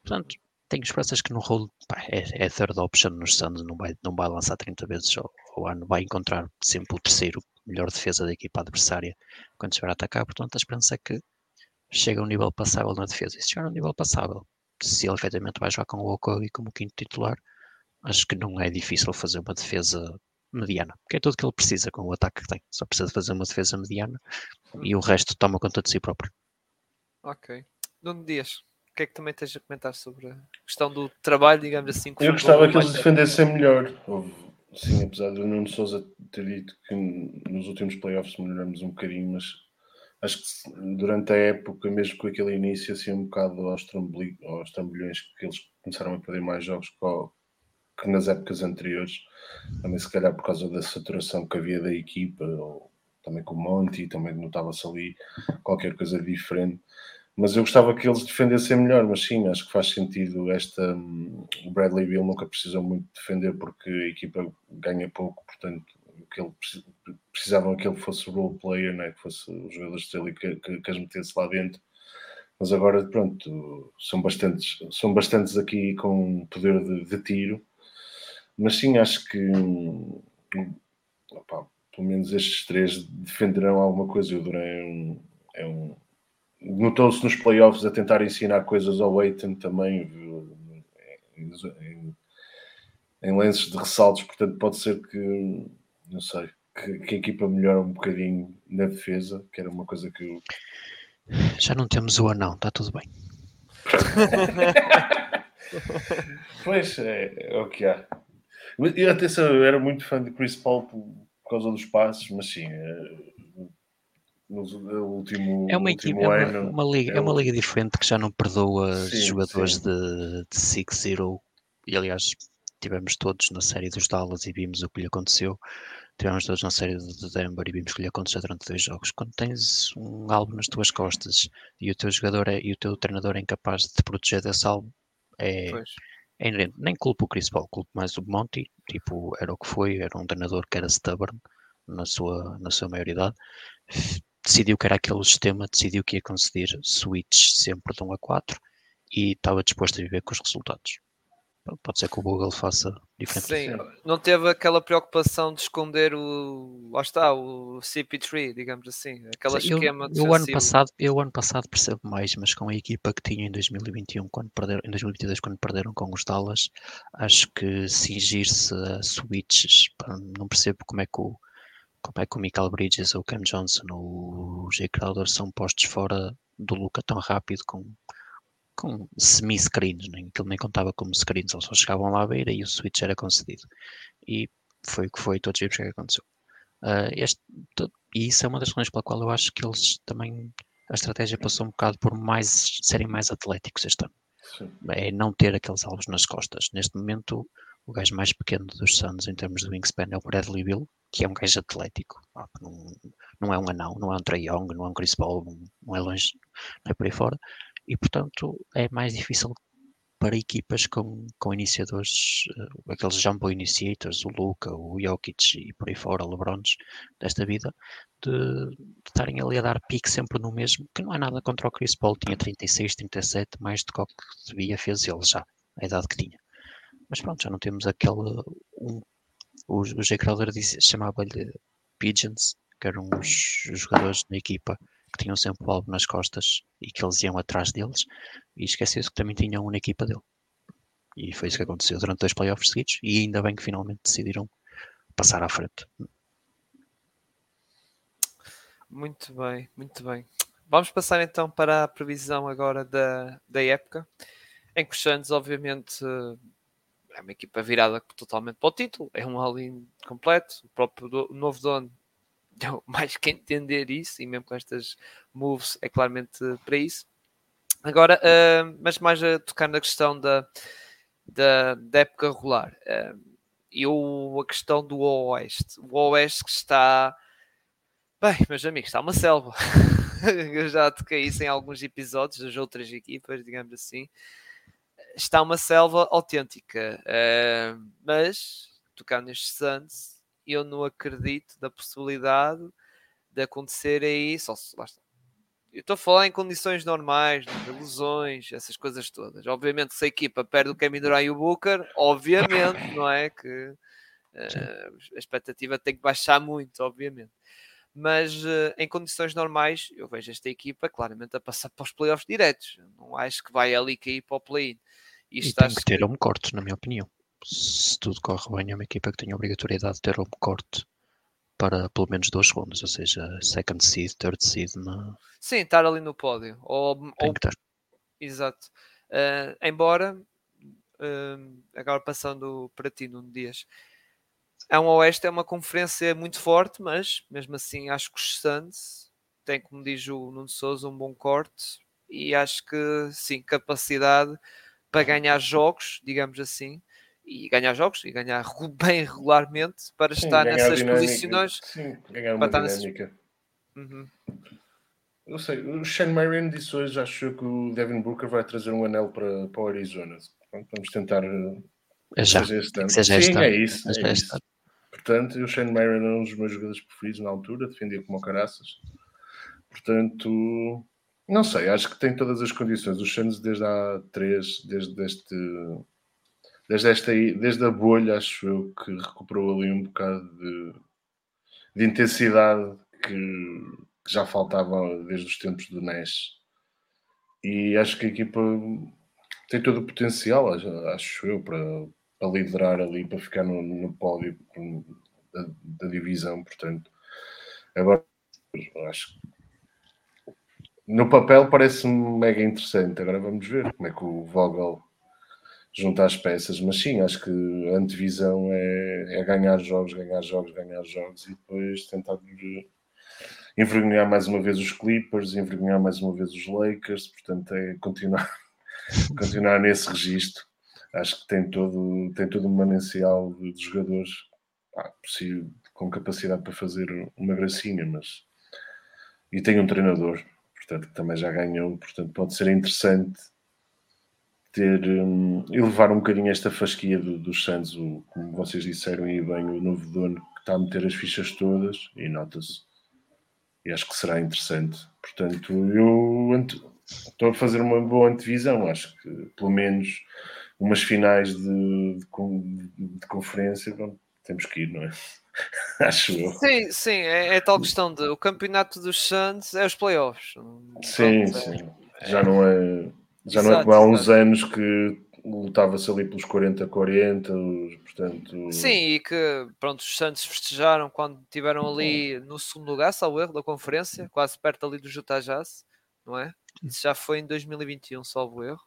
Portanto, tenho esperanças que no rolo é, é third option nos Suns, não vai, não vai lançar 30 vezes ao, ao, ano, vai encontrar sempre o terceiro melhor defesa da equipa adversária quando estiver a atacar. Portanto, a esperança é que chegue a um nível passável na defesa. E se chegar a um nível passável, se ele efetivamente vai jogar com o Okogi como quinto titular, acho que não é difícil fazer uma defesa mediana, porque é tudo que ele precisa com o ataque que tem. Só precisa fazer uma defesa mediana e o resto toma conta de si próprio. Ok. Nuno Dias que é que também tens a comentar sobre a questão do trabalho, digamos assim? eu gostava que eles defendessem melhor. Sim, apesar de o Nuno Souza ter dito que nos últimos playoffs melhoramos um bocadinho, mas acho que durante a época, mesmo com aquele início assim um bocado aos, aos trambolhões, que eles começaram a perder mais jogos que, que nas épocas anteriores, também se calhar por causa da saturação que havia da equipa, ou também com o Monty, também notava-se ali qualquer coisa diferente mas eu gostava que eles defendessem melhor, mas sim, acho que faz sentido esta. Hum, o Bradley Bill nunca precisou muito defender porque a equipa ganha pouco, portanto, o que ele precisavam que ele fosse role player, né? que fosse os jogadores dele que, que, que as metesse lá dentro. Mas agora, pronto, são bastantes, são bastantes aqui com poder de, de tiro, mas sim, acho que hum, opa, pelo menos estes três defenderão alguma coisa. O Duran é um, é um notou-se nos playoffs a tentar ensinar coisas ao Aiton também em, em, lances de ressaltos, portanto pode ser que não sei que, que, a equipa melhore um bocadinho na defesa, que era uma coisa que eu... já não temos o anão, está tudo bem. pois é, é o que há. Eu atenção, eu era muito fã de Chris Paul por, por causa dos passos, mas sim, é no último, é uma último equipe, ano. É uma, uma liga, é, é uma liga diferente que já não perdoa sim, jogadores sim. de, de 6-0 e aliás tivemos todos na série dos Dallas e vimos o que lhe aconteceu. Tivemos todos na série de Denver e vimos o que lhe aconteceu durante dois jogos. Quando tens um álbum nas tuas costas e o teu jogador é, e o teu treinador é incapaz de te proteger desse álbum, é, é. Nem culpo o Chris Paul, culpo mais o Monty. Tipo, era o que foi, era um treinador que era stubborn na sua, na sua maioridade decidiu que era aquele sistema, decidiu que ia conceder switch sempre de 1 a 4 e estava disposto a viver com os resultados. Pode ser que o Google faça diferente. Sim, não teve aquela preocupação de esconder o. Lá está, o CP3, digamos assim. Aquele Sim, esquema eu, eu ano passado Eu ano passado percebo mais, mas com a equipa que tinha em 2021, quando perderam, em 2022, quando perderam com os Dallas, acho que cingir-se a switches, não percebo como é que o como é que o Michael Bridges, o Cam Johnson, o Jay Crowder são postos fora do Luca tão rápido com, com semi-screens, nem, aquilo nem contava como screens, eles só chegavam lá à beira e o switch era concedido. E foi o que foi, todos vimos o que é aconteceu. Uh, este, e isso é uma das razões pela qual eu acho que eles também, a estratégia passou um bocado por mais serem mais atléticos este ano. Sim. É não ter aqueles alvos nas costas. Neste momento, o gajo mais pequeno dos Suns em termos de wingspan é o Bradley Bill, que é um gajo atlético. Não, não é um anão, não é um Trae Young, não é um Chris Paul, não é longe, não é por aí fora. E, portanto, é mais difícil para equipas com, com iniciadores, uh, aqueles jumbo initiators, o Luca, o Jokic e por aí fora, o Lebrons desta vida, de, estarem ali a dar pique sempre no mesmo, que não é nada contra o Chris Paul, tinha 36, 37, mais do que devia, fez ele já, a idade que tinha. Mas pronto, já não temos aquele. Um, o, o Jay Crowder chamava-lhe Pigeons, que eram os, jogadores da equipa que tinham sempre o alvo nas costas e que eles iam atrás deles, e esqueceu-se que também tinham um na equipa dele. E foi isso que aconteceu durante dois playoffs seguidos, e ainda bem que finalmente decidiram passar à frente. Muito bem, muito bem. Vamos passar então para a previsão agora da, da época, em que o Santos, obviamente, é uma equipa virada totalmente para o título, é um all-in completo, o próprio do, o novo dono deu mais que entender isso, e mesmo com estas moves é claramente para isso. Agora, uh, mas mais a tocar na questão da, da, da época regular, uh, eu a questão do Oeste, o Oeste que está bem, meus amigos, está uma selva. eu já toquei isso em alguns episódios das outras equipas, digamos assim. Está uma selva autêntica, uh, mas tocar nestes Suns eu não acredito na possibilidade de acontecer aí, só se, lá está. Eu estou a falar em condições normais, de lesões, essas coisas todas. Obviamente, se a equipa perde o Kevin Durant e o Booker, obviamente, não é? Que uh, a expectativa tem que baixar muito, obviamente. Mas uh, em condições normais, eu vejo esta equipa claramente a passar para os playoffs diretos. Não acho que vai ali cair para o play-in. E tem que ter um corte, na minha opinião se tudo corre bem, é uma equipa que tem a obrigatoriedade de ter um corte para pelo menos duas rondas, ou seja, second seed, third seed. Na... Sim, estar ali no pódio. Ou, tem ou... que ter. Exato. Uh, embora, uh, agora passando para ti, num Dias, é um Oeste, é uma conferência muito forte, mas mesmo assim acho que os Suns têm, como diz o Nuno Souza, um bom corte e acho que sim, capacidade para ganhar jogos, digamos assim, e ganhar jogos e ganhar bem regularmente para sim, estar nessas posições. Sim, ganhar uma dinâmica. Uhum. Eu sei, o Shane Marion disse hoje, acho que o Devin Booker vai trazer um anel para, para o Arizona. vamos tentar é já. fazer este ano. Sim, é isso. É isso. Portanto, o Shane Marion é um dos meus jogadores preferidos na altura, defendia como o caraças. Portanto, não sei, acho que tem todas as condições. Os Suns desde há três, desde este desde, esta, desde a bolha, acho eu, que recuperou ali um bocado de, de intensidade que, que, já faltava desde os tempos do Nash. E acho que a equipa tem todo o potencial, acho eu, para, para liderar ali, para ficar no, no pódio da, da, divisão. Portanto, agora acho que no papel parece-me mega interessante. Agora vamos ver como é que o Vogel juntar as peças, mas sim, acho que a antevisão é, é ganhar jogos, ganhar jogos, ganhar jogos e depois tentar envergonhar mais uma vez os Clippers, envergonhar mais uma vez os Lakers, portanto é continuar, continuar nesse registro. Acho que tem todo, tem todo um manancial de, de jogadores possível, com capacidade para fazer uma gracinha, mas e tem um treinador, portanto, que também já ganhou, portanto pode ser interessante ter um, elevar um bocadinho esta fasquia do, dos Santos, o, como vocês disseram e bem, o novo dono que está a meter as fichas todas e nota-se. E acho que será interessante. Portanto, eu estou a fazer uma boa antevisão. Acho que pelo menos umas finais de, de, de conferência bom, temos que ir, não é? acho eu. Sim, sim, é, é, tal questão de o campeonato dos Santos é os playoffs. Sim, Pronto, sim. É, Já não é já não é como há uns exato. anos que lutava-se ali pelos 40-40, portanto... Sim, e que, pronto, os Santos festejaram quando estiveram ali no segundo lugar, salvo erro, da conferência, quase perto ali do Utah Jazz, não é? Isso já foi em 2021, salvo erro.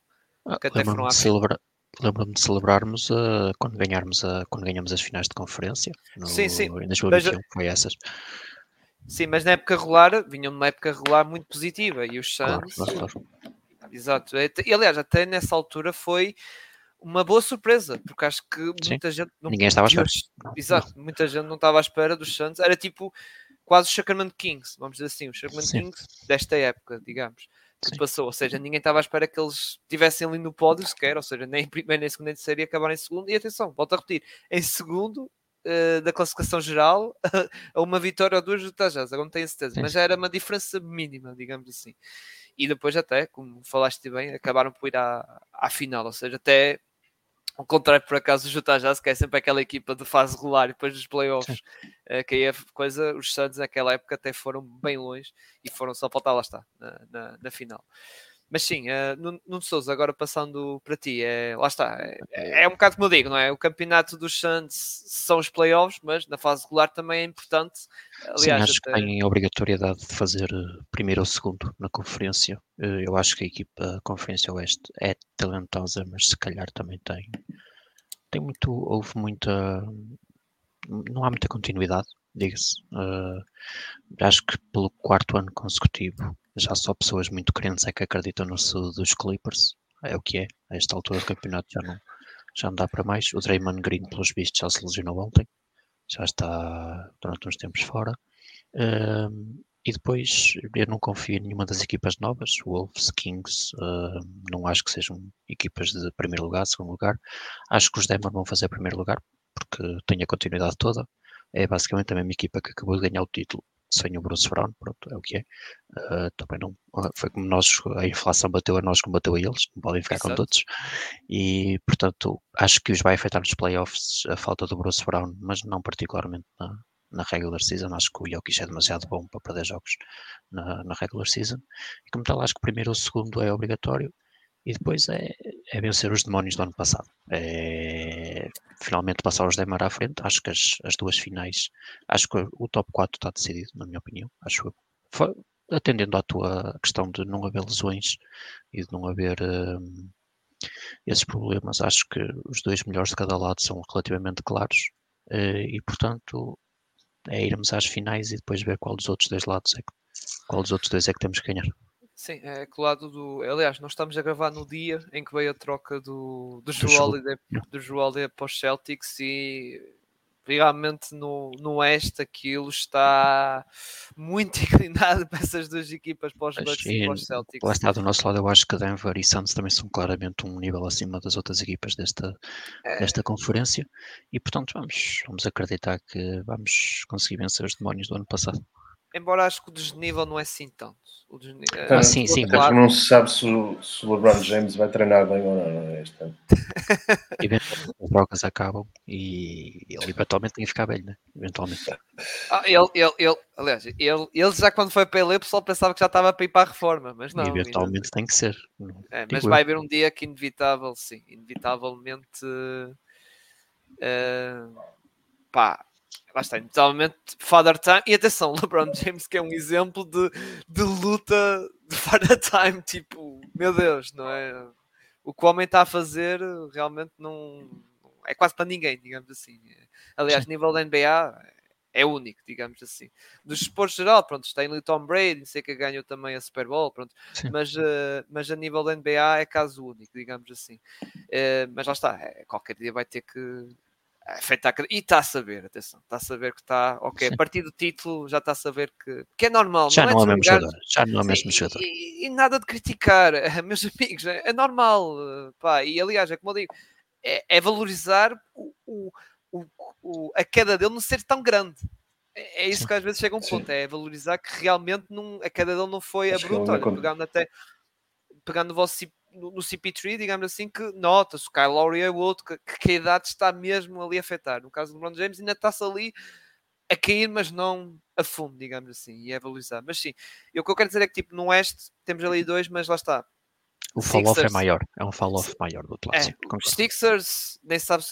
Ah, Lembro-me de, celebra... Lembro de celebrarmos uh, quando, ganharmos a... quando ganhamos as finais de conferência. No... Sim, sim. Em 2021, mas... foi essas. Sim, mas na época regular, vinham numa época regular muito positiva e os. Claro, claro, claro Exato. E, aliás, até nessa altura foi uma boa surpresa, porque acho que Sim. muita gente não Ninguém estava à espera. Exato, muita gente não estava à espera dos Suns. Era tipo quase os Sacramento Kings, vamos dizer assim, os Sacramento Sim. Kings desta época, digamos, que Sim. passou. Ou seja, ninguém estava à espera que eles estivessem ali no pódio sequer, ou seja, nem em primeiro, nem em segundo, nem em terceiro e acabaram em segundo. E atenção, volto a repetir, em segundo eh, da classificação geral, a uma vitória ou duas do Utah Jazz, agora não tenho certeza, Sim, mas já era uma diferença mínima, digamos assim. E depois até, como falaste bem, acabaram por ir à, à final, ou seja, até ao contrário, por acaso, o Utah Jazz, que é sempre aquela equipa de fase regular e depois dos playoffs, eh, que aí é coisa, os Suns naquela época até foram bem longe e foram só faltar, lá está, na, na, na final. Mas sim, uh, Nuno Souza, agora passando para ti, é, lá está, é, é, um bocado como eu digo, não é? O campeonato dos Suns são os playoffs, mas na fase regular também é importante. Aliás, Sim, acho até... que têm a obrigatoriedade de fazer eh, primeiro ou segundo na conferência. Eh, Eu acho que a equipa Conferência Oeste é talentosa, mas se calhar também tem. Tem muito, houve muita. Não há muita continuidade, diga-se. Uh, acho que pelo quarto ano consecutivo já só pessoas muito crentes é que acreditam no sucessor dos Clippers. É o que é. A esta altura do campeonato já não, já não dá para mais. O Draymond Green, pelos vistos, já se lesionou ontem. Já está durante uns tempos fora. Uh, e depois eu não confio em nenhuma das equipas novas, Wolves, Kings, uh, não acho que sejam equipas de primeiro lugar, segundo lugar. Acho que os Demon vão fazer primeiro lugar, porque tem a continuidade toda. É basicamente a mesma equipa que acabou de ganhar o título sem o Bruce Brown, pronto, é o que é. Uh, também não foi como nós, a inflação bateu a nós como bateu a eles, não podem ficar Exato. com todos. E portanto, acho que os vai afetar nos playoffs a falta do Bruce Brown, mas não particularmente na, na regular season. Acho que o Jokic é demasiado bom para perder jogos na, na regular season. E como tal, acho que o primeiro ou o segundo é obrigatório. E depois é, é vencer os demónios do ano passado. É finalmente passar os Demar à frente. Acho que as, as duas finais, acho que o top 4 está decidido, na minha opinião. Acho eu. Foi, atendendo à tua questão de não haver lesões e de não haver um, esses problemas, acho que os dois melhores de cada lado são relativamente claros. Uh, e portanto, é irmos às finais e depois ver qual dos outros dois lados é que, qual dos outros dois é que temos que ganhar. Sim, é que lado do. Aliás, nós estamos a gravar no dia em que veio a troca do, do do Joel para os Celtics e realmente no, no Oeste aquilo está muito inclinado para essas duas equipas, para os Bucks e, e para os Celtics. Lá está do nosso lado, eu acho que Denver e Suns também são claramente um nível acima das outras equipas desta, é. desta conferência e portanto vamos, vamos acreditar que vamos conseguir vencer os demónios do ano passado embora acho que o desnível não é assim tanto. O desnível, ah, ah, sim, sim. Claro. Não se sabe se o, se o, LeBron James vai treinar bem ou não, não é este ano. Eventualmente as trocas acabam e ele eventualmente tem que ficar velho, né? Eventualmente. Ah, ele, ele, ele, aliás, ele, ele já quando foi para ele, o pessoal pensava que já estava para ir para a reforma, mas não. Eventualmente ainda... tem que ser. É, mas vai haver um dia que inevitável, sim, inevitavelmente. Uh, pá, lá está, inevitavelmente Father Time, e atenção, LeBron James que é um exemplo de, de luta de Father Time, tipo, meu Deus, não é? O que o homem está a fazer realmente não é quase para ninguém, digamos assim. Aliás, nível da NBA é único, digamos assim. Dos esportes geral, pronto, tem ali Tom Brady, sei que ganhou também a Super Bowl, pronto, mas, uh, mas a nível da NBA é caso único, digamos assim. Uh, mas lá está, é, qualquer dia vai ter que afetar e está a saber, atenção, está a saber que está, ok, a partir do título já está a saber que, que é normal, já não, não é, é mesmo jogador, já não é mesmo jogador. E, e, nada de criticar, meus amigos, é, é normal, pá, e aliás, é como eu digo, é, é valorizar o, o, o, a queda dele não ser tão grande. É, é isso Sim. que às vezes chega a um ponto, Sim. é valorizar que realmente não, a queda dele não foi abrupta, olha, pegando até pegando o vosso no, no CP3, digamos assim, que nota-se o Kyle Lowry é o outro, que, que a idade está mesmo ali a afetar. No caso do LeBron James, ainda está-se ali a cair, mas não a fundo, digamos assim, e a valorizar. Mas sim, e o que eu quero dizer é que, tipo, no Oeste temos ali dois, mas lá está. O fall-off é maior, é um fall-off maior do outro lado. É, os Sixers, nem sabe,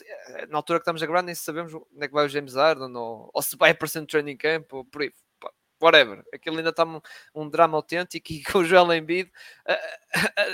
na altura que estamos a gravar, nem sabemos onde é que vai o James Harden, ou, ou se vai aparecer no training camp, ou por aí whatever. Aquilo ainda está um, um, drama autêntico e com o Joel Embiid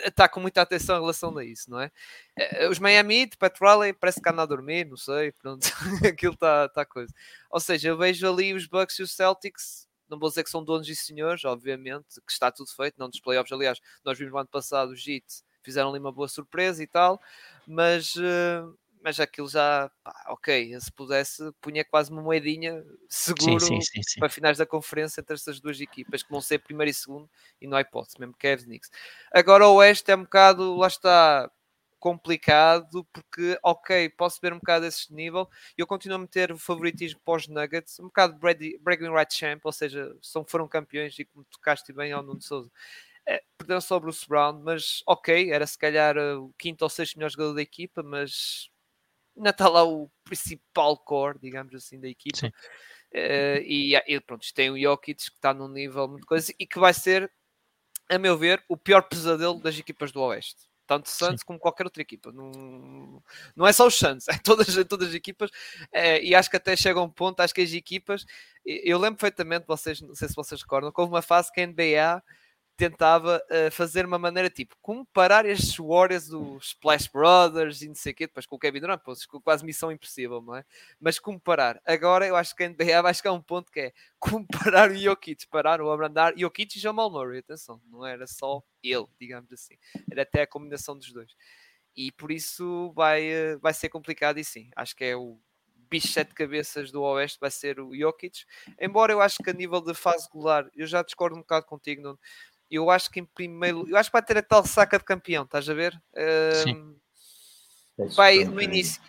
está com muita atenção em relação a isso, não é? Eh, os Miami Heat, Pat Riley, parece que anda a dormir, não sei, pronto, aquilo está tá coisa. Ou seja, eu vejo ali os Bucks e os Celtics, não vou dizer que são donos e senhores, obviamente, que está tudo feito, não dos playoffs, aliás, nós vimos no ano passado o Heat fizeram ali uma boa surpresa e tal, mas, uh, mas aquilo já, pá, ok, se pudesse, punha quase uma moedinha seguro Sim, sim, sim, para finais da conferência entre estas duas equipas, que vão ser primeiro e segundo, e não há hipótese, mesmo Cavs Knicks. Agora o Oeste é um bocado, lá está, complicado, porque, ok, posso ver um bocado esse nível, eu continuo a meter o favoritismo para os Nuggets, um bocado bragging right champ, ou seja, são, foram campeões e como tocaste bem ao Nuno Souza, é, perderam só o Bruce Brown, mas ok, era se calhar eh, o quinto ou sexto melhor jogador da equipa, mas ainda está lá o principal core, digamos assim, da equipa. Uh, e, e, pronto, tem o Jokic que está num nível muito coisa e que vai ser, a meu ver, o pior pesadelo das equipas do Oeste. Tanto Santos como qualquer outra equipa. Não, não é só os Santos, é todas, todas as equipas. É, e acho que até chega um ponto, acho que as equipas. Eu lembro perfeitamente, vocês, não sei se vocês recordam, que houve uma fase que a NBA tentava uh, fazer uma maneira tipo comparar estes Warriors dos Splash Brothers e não sei o quê, depois com o Kevin Durant, pô, quase missão impossível, não é? Mas comparar, agora eu acho que a NBA vai chegar a um ponto que é comparar o Jokic, parar o abrandar Jokic e Jamal Murray, atenção, não era só ele, digamos assim, era até a combinação dos dois. E por isso vai, uh, vai ser complicado e sim, acho que é o bicho sete cabeças do Oeste vai ser o Jokic, embora eu acho que a nível de fase regular, eu já discordo um bocado contigo, não eu acho que em primeiro, eu acho que vai ter a tal saca de campeão, estás a ver? Sim. vai no início.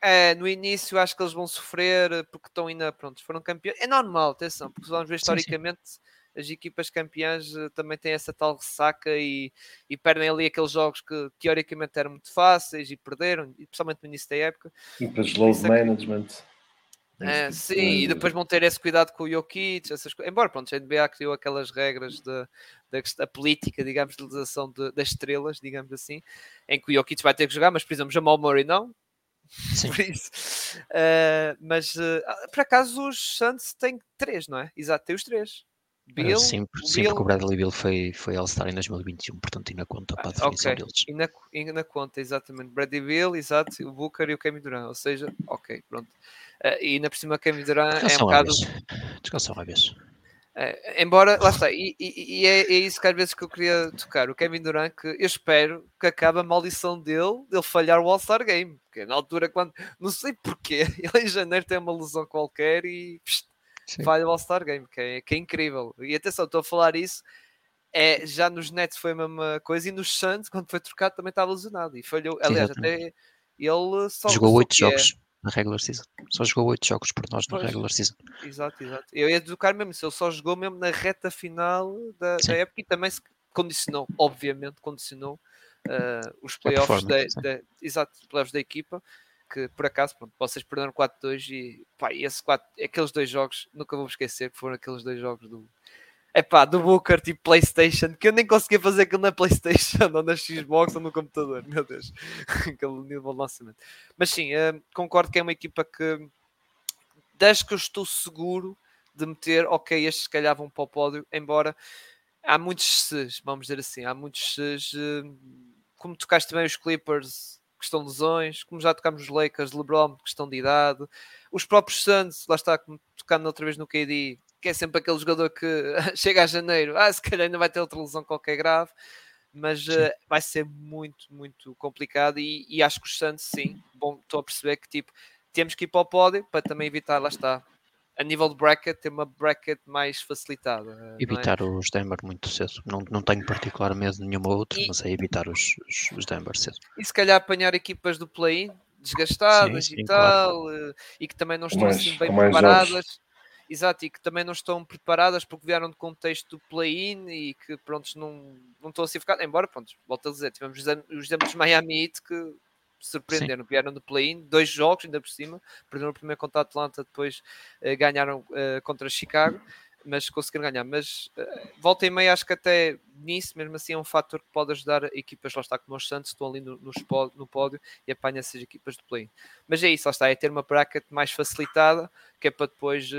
É, no início acho que eles vão sofrer porque estão ainda, pronto, foram campeões. É normal, atenção, porque vamos ver historicamente sim, sim. as equipas campeãs eh, também têm essa tal ressaca e, e perdem ali aqueles jogos que teoricamente eram muito fáceis e perderam, principalmente no início da época. E depois load é management. É, sim, e depois vão ter esse cuidado com o Jokic, essas coisas. Embora, pronto, a NBA criou aquelas regras da, da, política, digamos, de utilização de, das estrelas, digamos assim, em que o Jokic vai ter que jogar, mas, por exemplo, Jamal Murray não. Sim. por isso. Uh, mas, uh, por acaso, os Suns têm três, não é? Exato, tem os três. Bill, sim, sim Bill... porque o Bradley Bill foi, foi All-Star em 2021, portanto ainda conta para a definição okay. deles. Ainda, ainda conta, exatamente. Bradley Bill, exato, o Booker e o Kevin Durant, ou seja, ok, pronto. Uh, e ainda por cima Kevin Durant é um bocado. Descansam à vez. É, embora, lá está, e, e, e é, é, isso que às vezes que eu queria tocar. O Kevin Durant, que eu espero que acabe a maldição dele, dele falhar o All-Star Game. Porque na altura, quando não sei porquê, ele em janeiro tem uma lesão qualquer e psh, falha o All-Star Game, que é, que é incrível. E atenção, estou a falar isso. É, já nos Nets foi a mesma coisa e nos Suns, quando foi trocado, também estava lesionado e falhou. Aliás, até ele só jogou oito jogos na regular season. Só jogou 8 jogos por nós na regular season. Exato, exato. Eu ia educar mesmo se ele só jogou mesmo na reta final da, da época e também se condicionou, obviamente, condicionou uh, os playoffs da, da, exato, playoffs da equipa. Que por acaso, pronto, vocês perderam 4-2 e pá, esse 4, aqueles dois jogos, nunca vou esquecer que foram aqueles dois jogos do, é pá, do Booker tipo PlayStation, que eu nem conseguia fazer aquilo na PlayStation ou na Xbox ou no computador, meu Deus, aquele nível de lançamento. Mas sim, uh, concordo que é uma equipa que, desde que eu estou seguro de meter, ok, estes se calhar vão para o pódio, embora há muitos Cs, vamos dizer assim, há muitos Cs, uh, como tocaste bem os Clippers, questão de lesões, como já tocámos os Lakers, LeBron, questão de idade, os próprios Suns, lá está, como tocando outra vez no KD, que é sempre aquele jogador que chega a janeiro, ah, se calhar ainda vai ter outra lesão qualquer grave, mas uh, vai ser muito, muito complicado e, e acho que os Santos, sim, bom, estou a perceber que tipo, temos que ir para o pódio para também evitar, lá está, a nível de bracket, ter uma bracket mais facilitada. Eh, é? Evitar é? os Denver muito cedo. Não, não tenho particular medo de nenhuma outra, e, mas é evitar os, os, os Denver cedo. E se calhar apanhar equipas do play-in desgastadas sim, sim, e tal, claro. e que também não estão mais, assim bem preparadas. Jogos. Exato, e que também não estão preparadas porque vieram de contexto do play-in e que pronto, não, não estão assim ficar. Embora, pronto, volto a dizer, tivemos os exemplos de Miami Heat que surpreenderam, Sim. vieram do play-in, dois jogos ainda por cima, perderam o primeiro contra a Atlanta, depois uh, ganharam uh, contra Chicago, mas conseguiram ganhar. Mas uh, volta e meia, acho que até nisso, mesmo assim, é um fator que pode ajudar equipas, lá está, como os Santos, estão ali no, no, no pódio e apanha essas equipas do play-in. Mas é isso, lá está, é ter uma bracket mais facilitada, que é para depois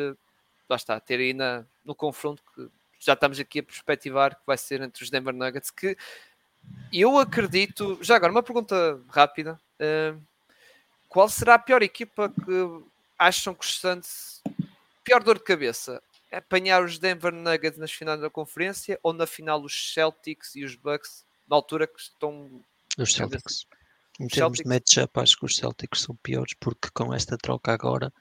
lá está, ter aí na, no confronto que já estamos aqui a perspectivar que vai ser entre os Denver Nuggets, que eu acredito, já agora uma pergunta rápida, uh, qual será a pior equipa que acham que Suns, pior dor de cabeça, é apanhar os Denver Nuggets nas finais da conferência ou na final os Celtics e os Bucks, na altura que estão Os Celtics. Em termos de matchup, acho que os Celtics são piores porque com esta troca agora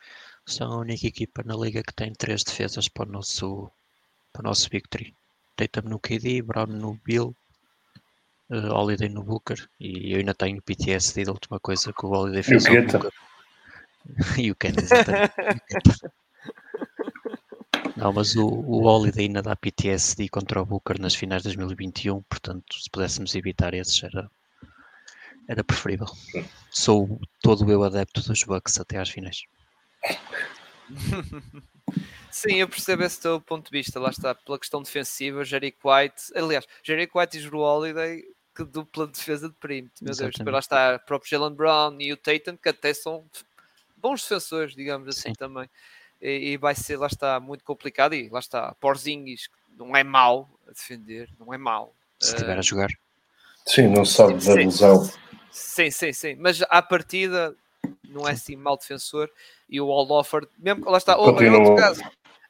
são a única equipa na liga que tem três defesas para o nosso, para o nosso Victory. Tatum no KD, Brown no Bill, uh, Holiday no Booker e eu ainda tenho PTSD da última coisa que o Holiday fez e o Ken, exatamente. Não, mas o, o Holiday ainda dá PTSD contra o Booker nas finais de 2021, portanto, se pudéssemos evitar esses era, era preferível. Sou todo eu adepto dos Bucks até às finais. Sim, eu percebo esse teu ponto de vista. Lá está, pela questão defensiva, Jerick White. Aliás, Jerick White e Drew Holiday, que dupla defesa de perímetro. Meu Deus, depois lá está o próprio Jalen Brown e o Tatum, que até são bons defensores, digamos assim, Sim. também. E, e, vai ser, lá está, muito complicado. E lá está, Porzingis, não é mau a defender, não é mau. Se estiver uh, a jogar. Sim, não sabe da lesão. Sim, sim, sim. Mas à partida não é assim mau defensor. E o All Offer, mesmo lá está, outro caso,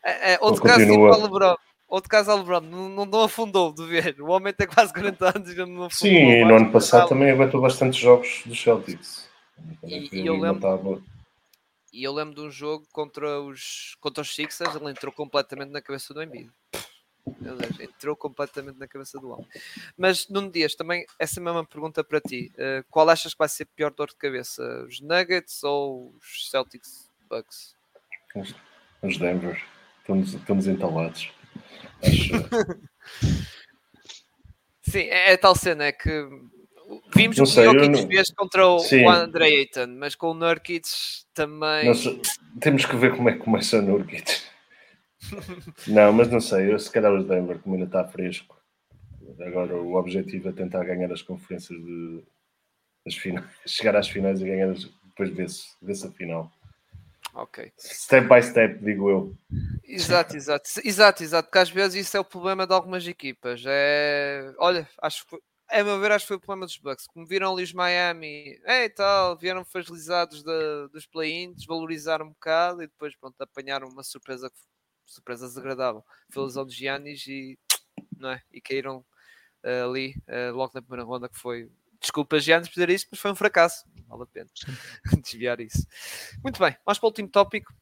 é, é, outro caso tipo o LeBron. Outro caso ao LeBron, não, não, afundou de ver. O homem tem quase 40 anos e não afundou. Sim, e no ano passado também aguentou bastantes jogos dos Celtics. E, e eu lembro, e eu lembro de um jogo contra os, contra os Sixers, ele entrou completamente na cabeça do Embiid. Deus, entrou completamente na cabeça do homem. Mas, num Dias, também essa mesma pergunta para ti. Uh, qual achas que vai ser pior dor de cabeça? Os Nuggets ou os Celtics Bucks? Os, os Denver. Estamos, estamos entalados. Acho... Sim, é, é tal cena, é que Vimos o que o não... fez contra o, o Andre Ayton, mas com o Nurkic também. temos que ver como é que começa o Nurkic. não, mas não sei, eu se calhar os Denver, como ainda está fresco. Agora o objetivo é tentar ganhar as conferências de as finais, chegar às finais e ganhar depois vê-se vê a final. Ok. Step by step, digo eu. Exato, exato, exato, exato, porque às vezes isso é o problema de algumas equipas. É, olha, acho que a meu ver, acho que foi o problema dos Bucks. Como viram ali os Miami, é tal, vieram fragilizados de, dos play-ins, desvalorizaram um bocado e depois, pronto, apanharam uma surpresa, surpresa desagradável. Foi a lesão de Giannis e, não é? e caíram uh, ali uh, logo na primeira ronda, que foi. Desculpa, Giannis, por dizer isso, mas foi um fracasso. Vale a pena desviar isso. Muito bem, vamos para o último tópico: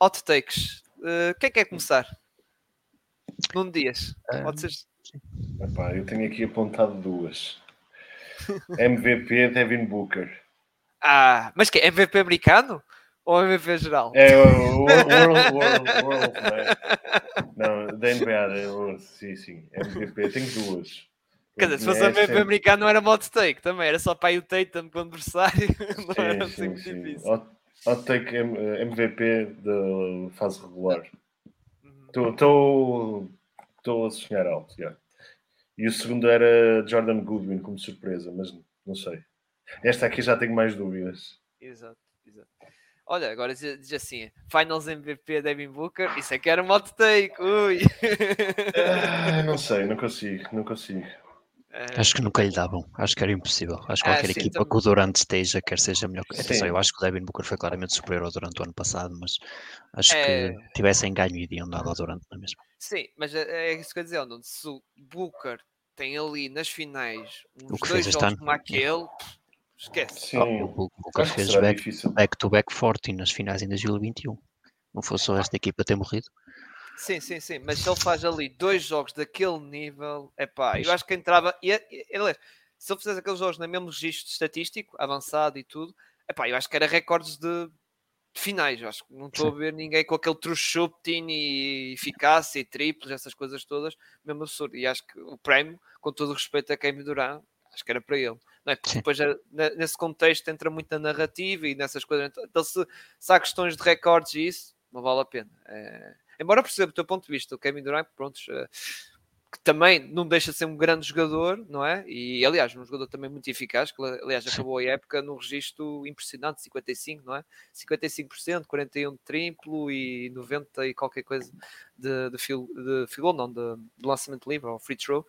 hot takes. Uh, quem quer começar? Num Dias. Pode ser Epá, eu tenho aqui apontado duas. MVP Devin Booker. Ah, mas que é MVP americano? Ou MVP geral? É o World, World, World, não, da NBA, sim, sim, MVP, tenho duas. Quer dizer, se fosse MVP sempre... americano não era mod take também, era só para ir o Tatum com o adversário, não sim, era assim muito difícil. Hot, hot take MVP da fase regular. Estou uhum. A sonhar alto, já. E o segundo era Jordan Goodwin, como surpresa, mas não sei. Esta aqui já tenho mais dúvidas. Exato, exato. Olha, agora diz, diz assim: Finals MVP Devin Booker, isso é que era um hot take, ui. Ah, não sei, não consigo, não consigo. Acho que nunca lhe davam, acho que era impossível. Acho que ah, qualquer sim, equipa também. que o Durant esteja, quer seja melhor. Atenção, eu acho que o Devin Booker foi claramente superior ao Durant o ano passado, mas acho é... que tivessem ganho e iam dado ao Durant na mesma. Sim, mas é, é isso que eu ia dizer, onde se o Booker tem ali nas finais uns o que dois fez jogos como aquele, esquece. Sim, oh, o Booker fez back-to-back back to back forte nas finais em 2021. Não fosse só esta equipa ter morrido. Sim, sim, sim, mas se ele faz ali dois jogos daquele nível, é pá, eu acho que entrava. E, e, e, se ele fizesse aqueles jogos no mesmo registro estatístico, avançado e tudo, é pá, eu acho que era recordes de, de finais. Eu acho que não estou a ver ninguém com aquele true shooting e eficácia e triplos, essas coisas todas, mesmo absurdo. E acho que o prémio, com todo o respeito a quem me durar, acho que era para ele. Não é? Porque depois, nesse contexto, entra muita narrativa e nessas coisas. Então, se, se há questões de recordes e isso, não vale a pena. É embora perceba o teu ponto de vista, o Kevin Durant, pronto, que também não deixa de ser um grande jogador, não é? E aliás, um jogador também muito eficaz, que aliás acabou a época num registro impressionante, 55, não é? 55%, 41 de triplo e 90 e qualquer coisa de, de, fil, de filo, não, de, de lançamento livre ou free throw.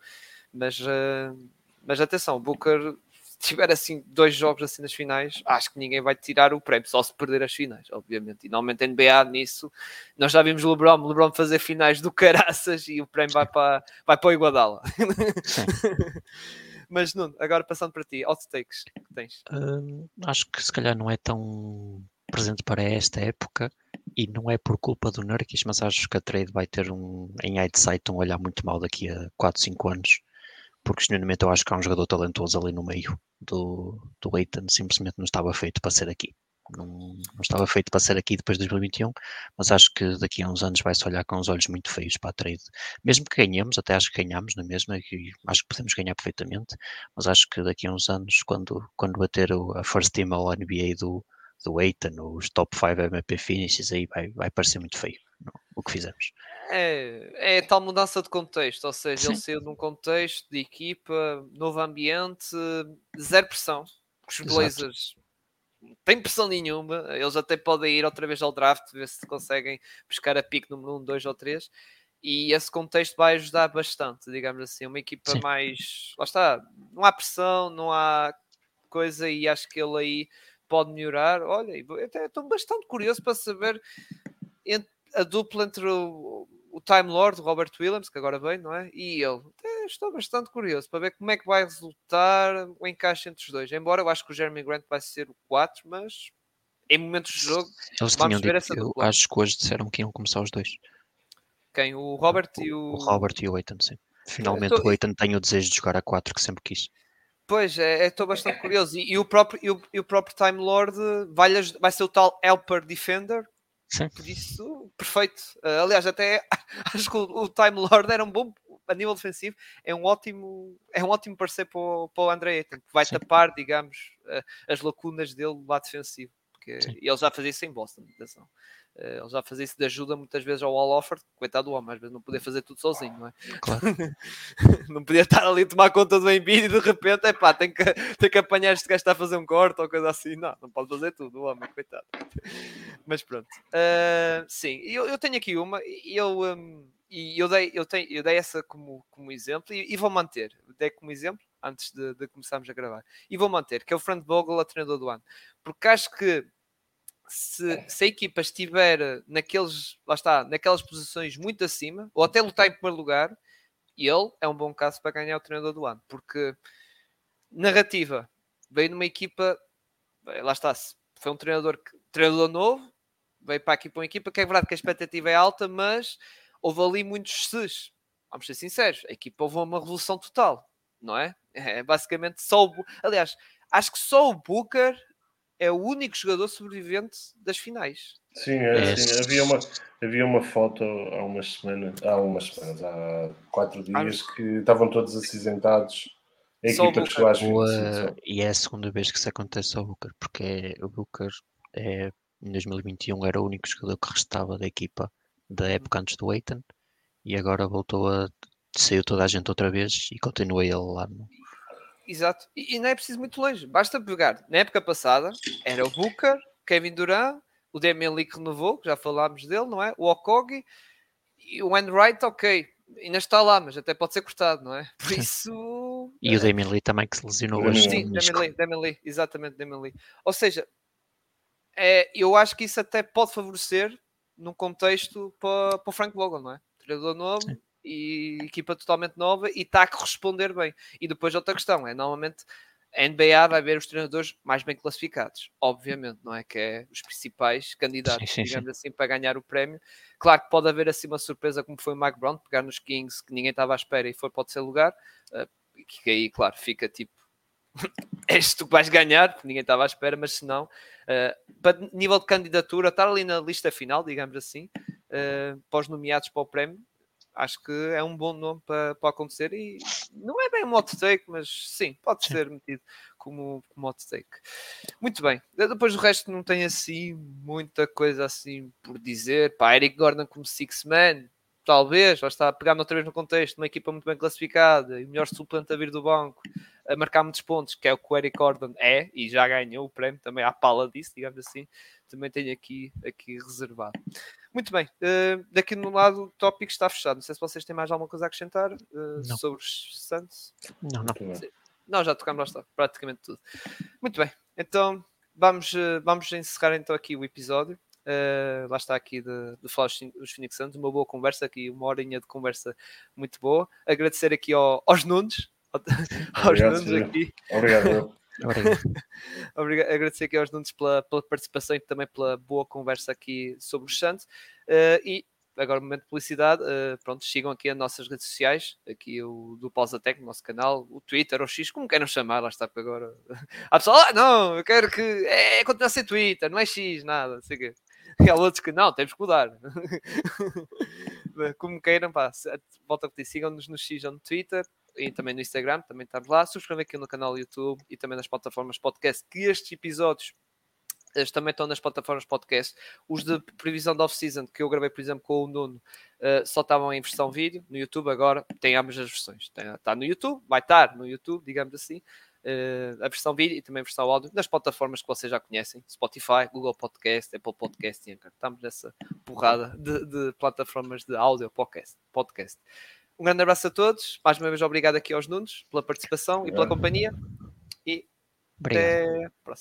Mas, uh, mas atenção, Booker tiver assim dois jogos assim nas finais, acho que ninguém vai tirar o prémio, só se perder as finais, obviamente. E normalmente a NBA nisso, nós já vimos o LeBron, LeBron fazer finais do caraças e o prémio vai para, vai para o Iguadala. Mas, Nuno, agora passando para ti, hot takes que tens. Hum, acho que se calhar não é tão presente para esta época e não é por culpa do Nurkic, mas acho que a trade vai ter um, em hindsight um olhar muito mal daqui a 4, 5 anos, porque genuinamente eu acho que há um jogador talentoso ali no meio do, do Eitan, simplesmente não estava feito para ser aqui. Não, não, estava feito para ser aqui depois de 2021, mas acho que daqui a uns anos vai-se olhar com os olhos muito feios para a trade. Mesmo que ganhemos, até acho que ganhamos na mesma, e acho que podemos ganhar perfeitamente, mas acho que daqui a uns anos, quando, quando bater a first team ao NBA do, do Eitan, os top 5 MP finishes, aí vai, vai parecer muito feio não, o que fizemos. É, é tal mudança de contexto, ou seja, Sim. ele saiu de um contexto de equipa, novo ambiente, zero pressão. Os Blazers tem pressão nenhuma, eles até podem ir outra vez ao draft, ver se conseguem buscar a pick número 1, 2 ou 3. E esse contexto vai ajudar bastante, digamos assim. Uma equipa Sim. mais. Lá está, não há pressão, não há coisa, e acho que ele aí pode melhorar. Olha, até estou bastante curioso para saber a dupla entre o, o Time Lord, Robert Williams, que agora vem, não é? E ele. Até estou bastante curioso para ver como é que vai resultar o encaixe entre os dois. Embora eu acho que o Jeremy Grant vai ser o 4, mas em momentos de jogo Eles vamos ver dito, essa dupla. Eu acho que hoje disseram que iam começar os dois. Quem? O Robert e o. O Robert e o Eitan, sim. Finalmente tô... o Eitan tem o desejo de jogar a 4 que sempre quis. Pois, é, estou bastante curioso. E, e, o próprio, e, o, e o próprio Time Lord vai, vai ser o tal Helper Defender, Sim. Por isso, perfeito. Uh, aliás, até acho que o, o, Time Lord era um bom a nível defensivo, é um ótimo, é um ótimo parceiro para o, para o André Ayton, que vai Sim. tapar, digamos, uh, as lacunas dele lá defensivo. Porque ele já fazia isso em Boston, atenção. Uh, ele já fazia isso de ajuda muitas vezes ao All Offer, coitado do homem, às vezes não podia fazer tudo sozinho, não é? Claro. não podia estar ali a tomar conta do Embiid e de repente, é pá, tem que, tem que apanhar este gajo está a fazer um corte ou coisa assim. Não, não pode fazer tudo, o homem, coitado. Mas pronto. Uh, sim, eu, eu tenho aqui uma e eu, um, e eu, dei, eu, tenho, eu dei essa como, como exemplo e, e vou manter. Dei como exemplo antes de, de, começarmos a gravar. E vou manter, que é o Frank Vogel a treinador do ano. Porque acho que se, se, a equipa estiver naqueles, lá está, naquelas posições muito acima, ou até lutar em primeiro lugar, ele é um bom caso para ganhar o treinador do ano, porque narrativa veio numa equipa, lá está, foi um treinador, treinador novo, veio para aqui para uma equipa que é verdade que a expectativa é alta, mas houve ali muitos ses. Vamos ser sinceros, a equipa houve uma revolução total, não é? É basicamente só o. Aliás, acho que só o Booker é o único jogador sobrevivente das finais. Sim, é, sim. Havia, uma, havia uma foto há umas semanas, há umas semanas, há quatro dias, que estavam todos acinzentados. A equipa que chegou às E é a segunda vez que isso acontece ao Booker, porque o Booker é, em 2021 era o único jogador que restava da equipa da época antes do Eitan e agora voltou a saiu toda a gente outra vez e continua ele lá no, Exato. E, e, não é preciso muito longe. Basta pegar. Na época passada era o Booker, Kevin Durant, o Damian Lee que renovou, que já falámos dele, não é? O Okogi e o Wright, ok. Ainda está lá, mas até pode ser cortado, não é? Por isso. e o Damian Lee também que se lesionou hoje. Sim, Damian Lee, Damian Lee, exatamente, Damian Lee. Ou seja, é, eu acho que isso até pode favorecer num contexto para, para o Frank Vogel, não é? Treinador novo. Sim e equipa totalmente nova e está a corresponder bem. E depois outra questão é, normalmente a NBA vai ver os treinadores mais bem classificados, obviamente, não é? Que é os principais candidatos, sim, sim, digamos sim. assim, para ganhar o prémio. Claro que pode haver assim uma surpresa como foi o Mike Brown, pegar nos Kings que ninguém estava à espera e foi para o terceiro lugar, uh, que aí, claro, fica tipo és tu que vais ganhar, porque ninguém estava à espera, mas se não, uh, para nível de candidatura, estar ali na lista final, digamos assim, uh, para os nomeados para o prémio, acho que é um bom nome para, para acontecer e não é bem um hot take, mas sim, pode ser metido como, como hot take. Muito bem, depois do resto não tem assim muita coisa assim por dizer. Pá, Eric Gordon como six man, talvez, lá está, pegar-me outra vez no contexto, uma equipa muito bem classificada e o melhor suplente a vir do banco, a marcar muitos pontos, que é o que o Eric Gordon é, e já ganhou o prémio também à pala disso, digamos assim, também tenho aqui, aqui reservado. Muito bem, uh, daqui no lado o tópico está fechado. Não sei se vocês têm mais alguma coisa a acrescentar uh, sobre os Santos. Não, não. Não, já tocamos lá está, praticamente tudo. Muito bem, então vamos, uh, vamos encerrar então aqui o episódio. Uh, lá está aqui de, de falar dos Phoenix Suns, uma boa conversa aqui, uma horinha de conversa muito boa. Agradecer aqui ao, aos Nunes aos Obrigado, Nunes senhor. aqui. Obrigado. Obrigado. Obrigado, agradecer aqui aos Nunes pela, pela participação e também pela boa conversa aqui sobre o Santos. Eh, e agora, momento de publicidade. eh, pronto, sigam aqui as nossas redes sociais, aqui o do Pausa no nosso canal, o Twitter, o X, como queiram chamar, lá está, porque agora. Há pessoal, ah, não, eu quero que. É, continuar a ser Twitter, não é X, nada, sei quê. E há outros que não, temos que mudar. Como queiram, pá, volta a repetir, sigam-nos no X ou no Twitter e também no Instagram, também estamos lá. Subscrevam aqui no canal YouTube e também nas plataformas podcast, que estes episódios eles também estão nas plataformas podcast. Os de previsão da off-season, que eu gravei, por exemplo, com o Nuno, eh, só estavam em versão vídeo. No YouTube agora tem ambas as versões. Está no YouTube, vai estar no YouTube, digamos assim, eh, a versão vídeo e também a versão áudio, nas plataformas que vocês já conhecem, Spotify, Google Podcast, Apple Podcast e Anchor. Estamos nessa porrada de, de plataformas de áudio podcast. podcast. Um grande abraço a todos. Mais uma vez, obrigado aqui aos Nunes pela participação e pela companhia. E Obrigado. até a próxima.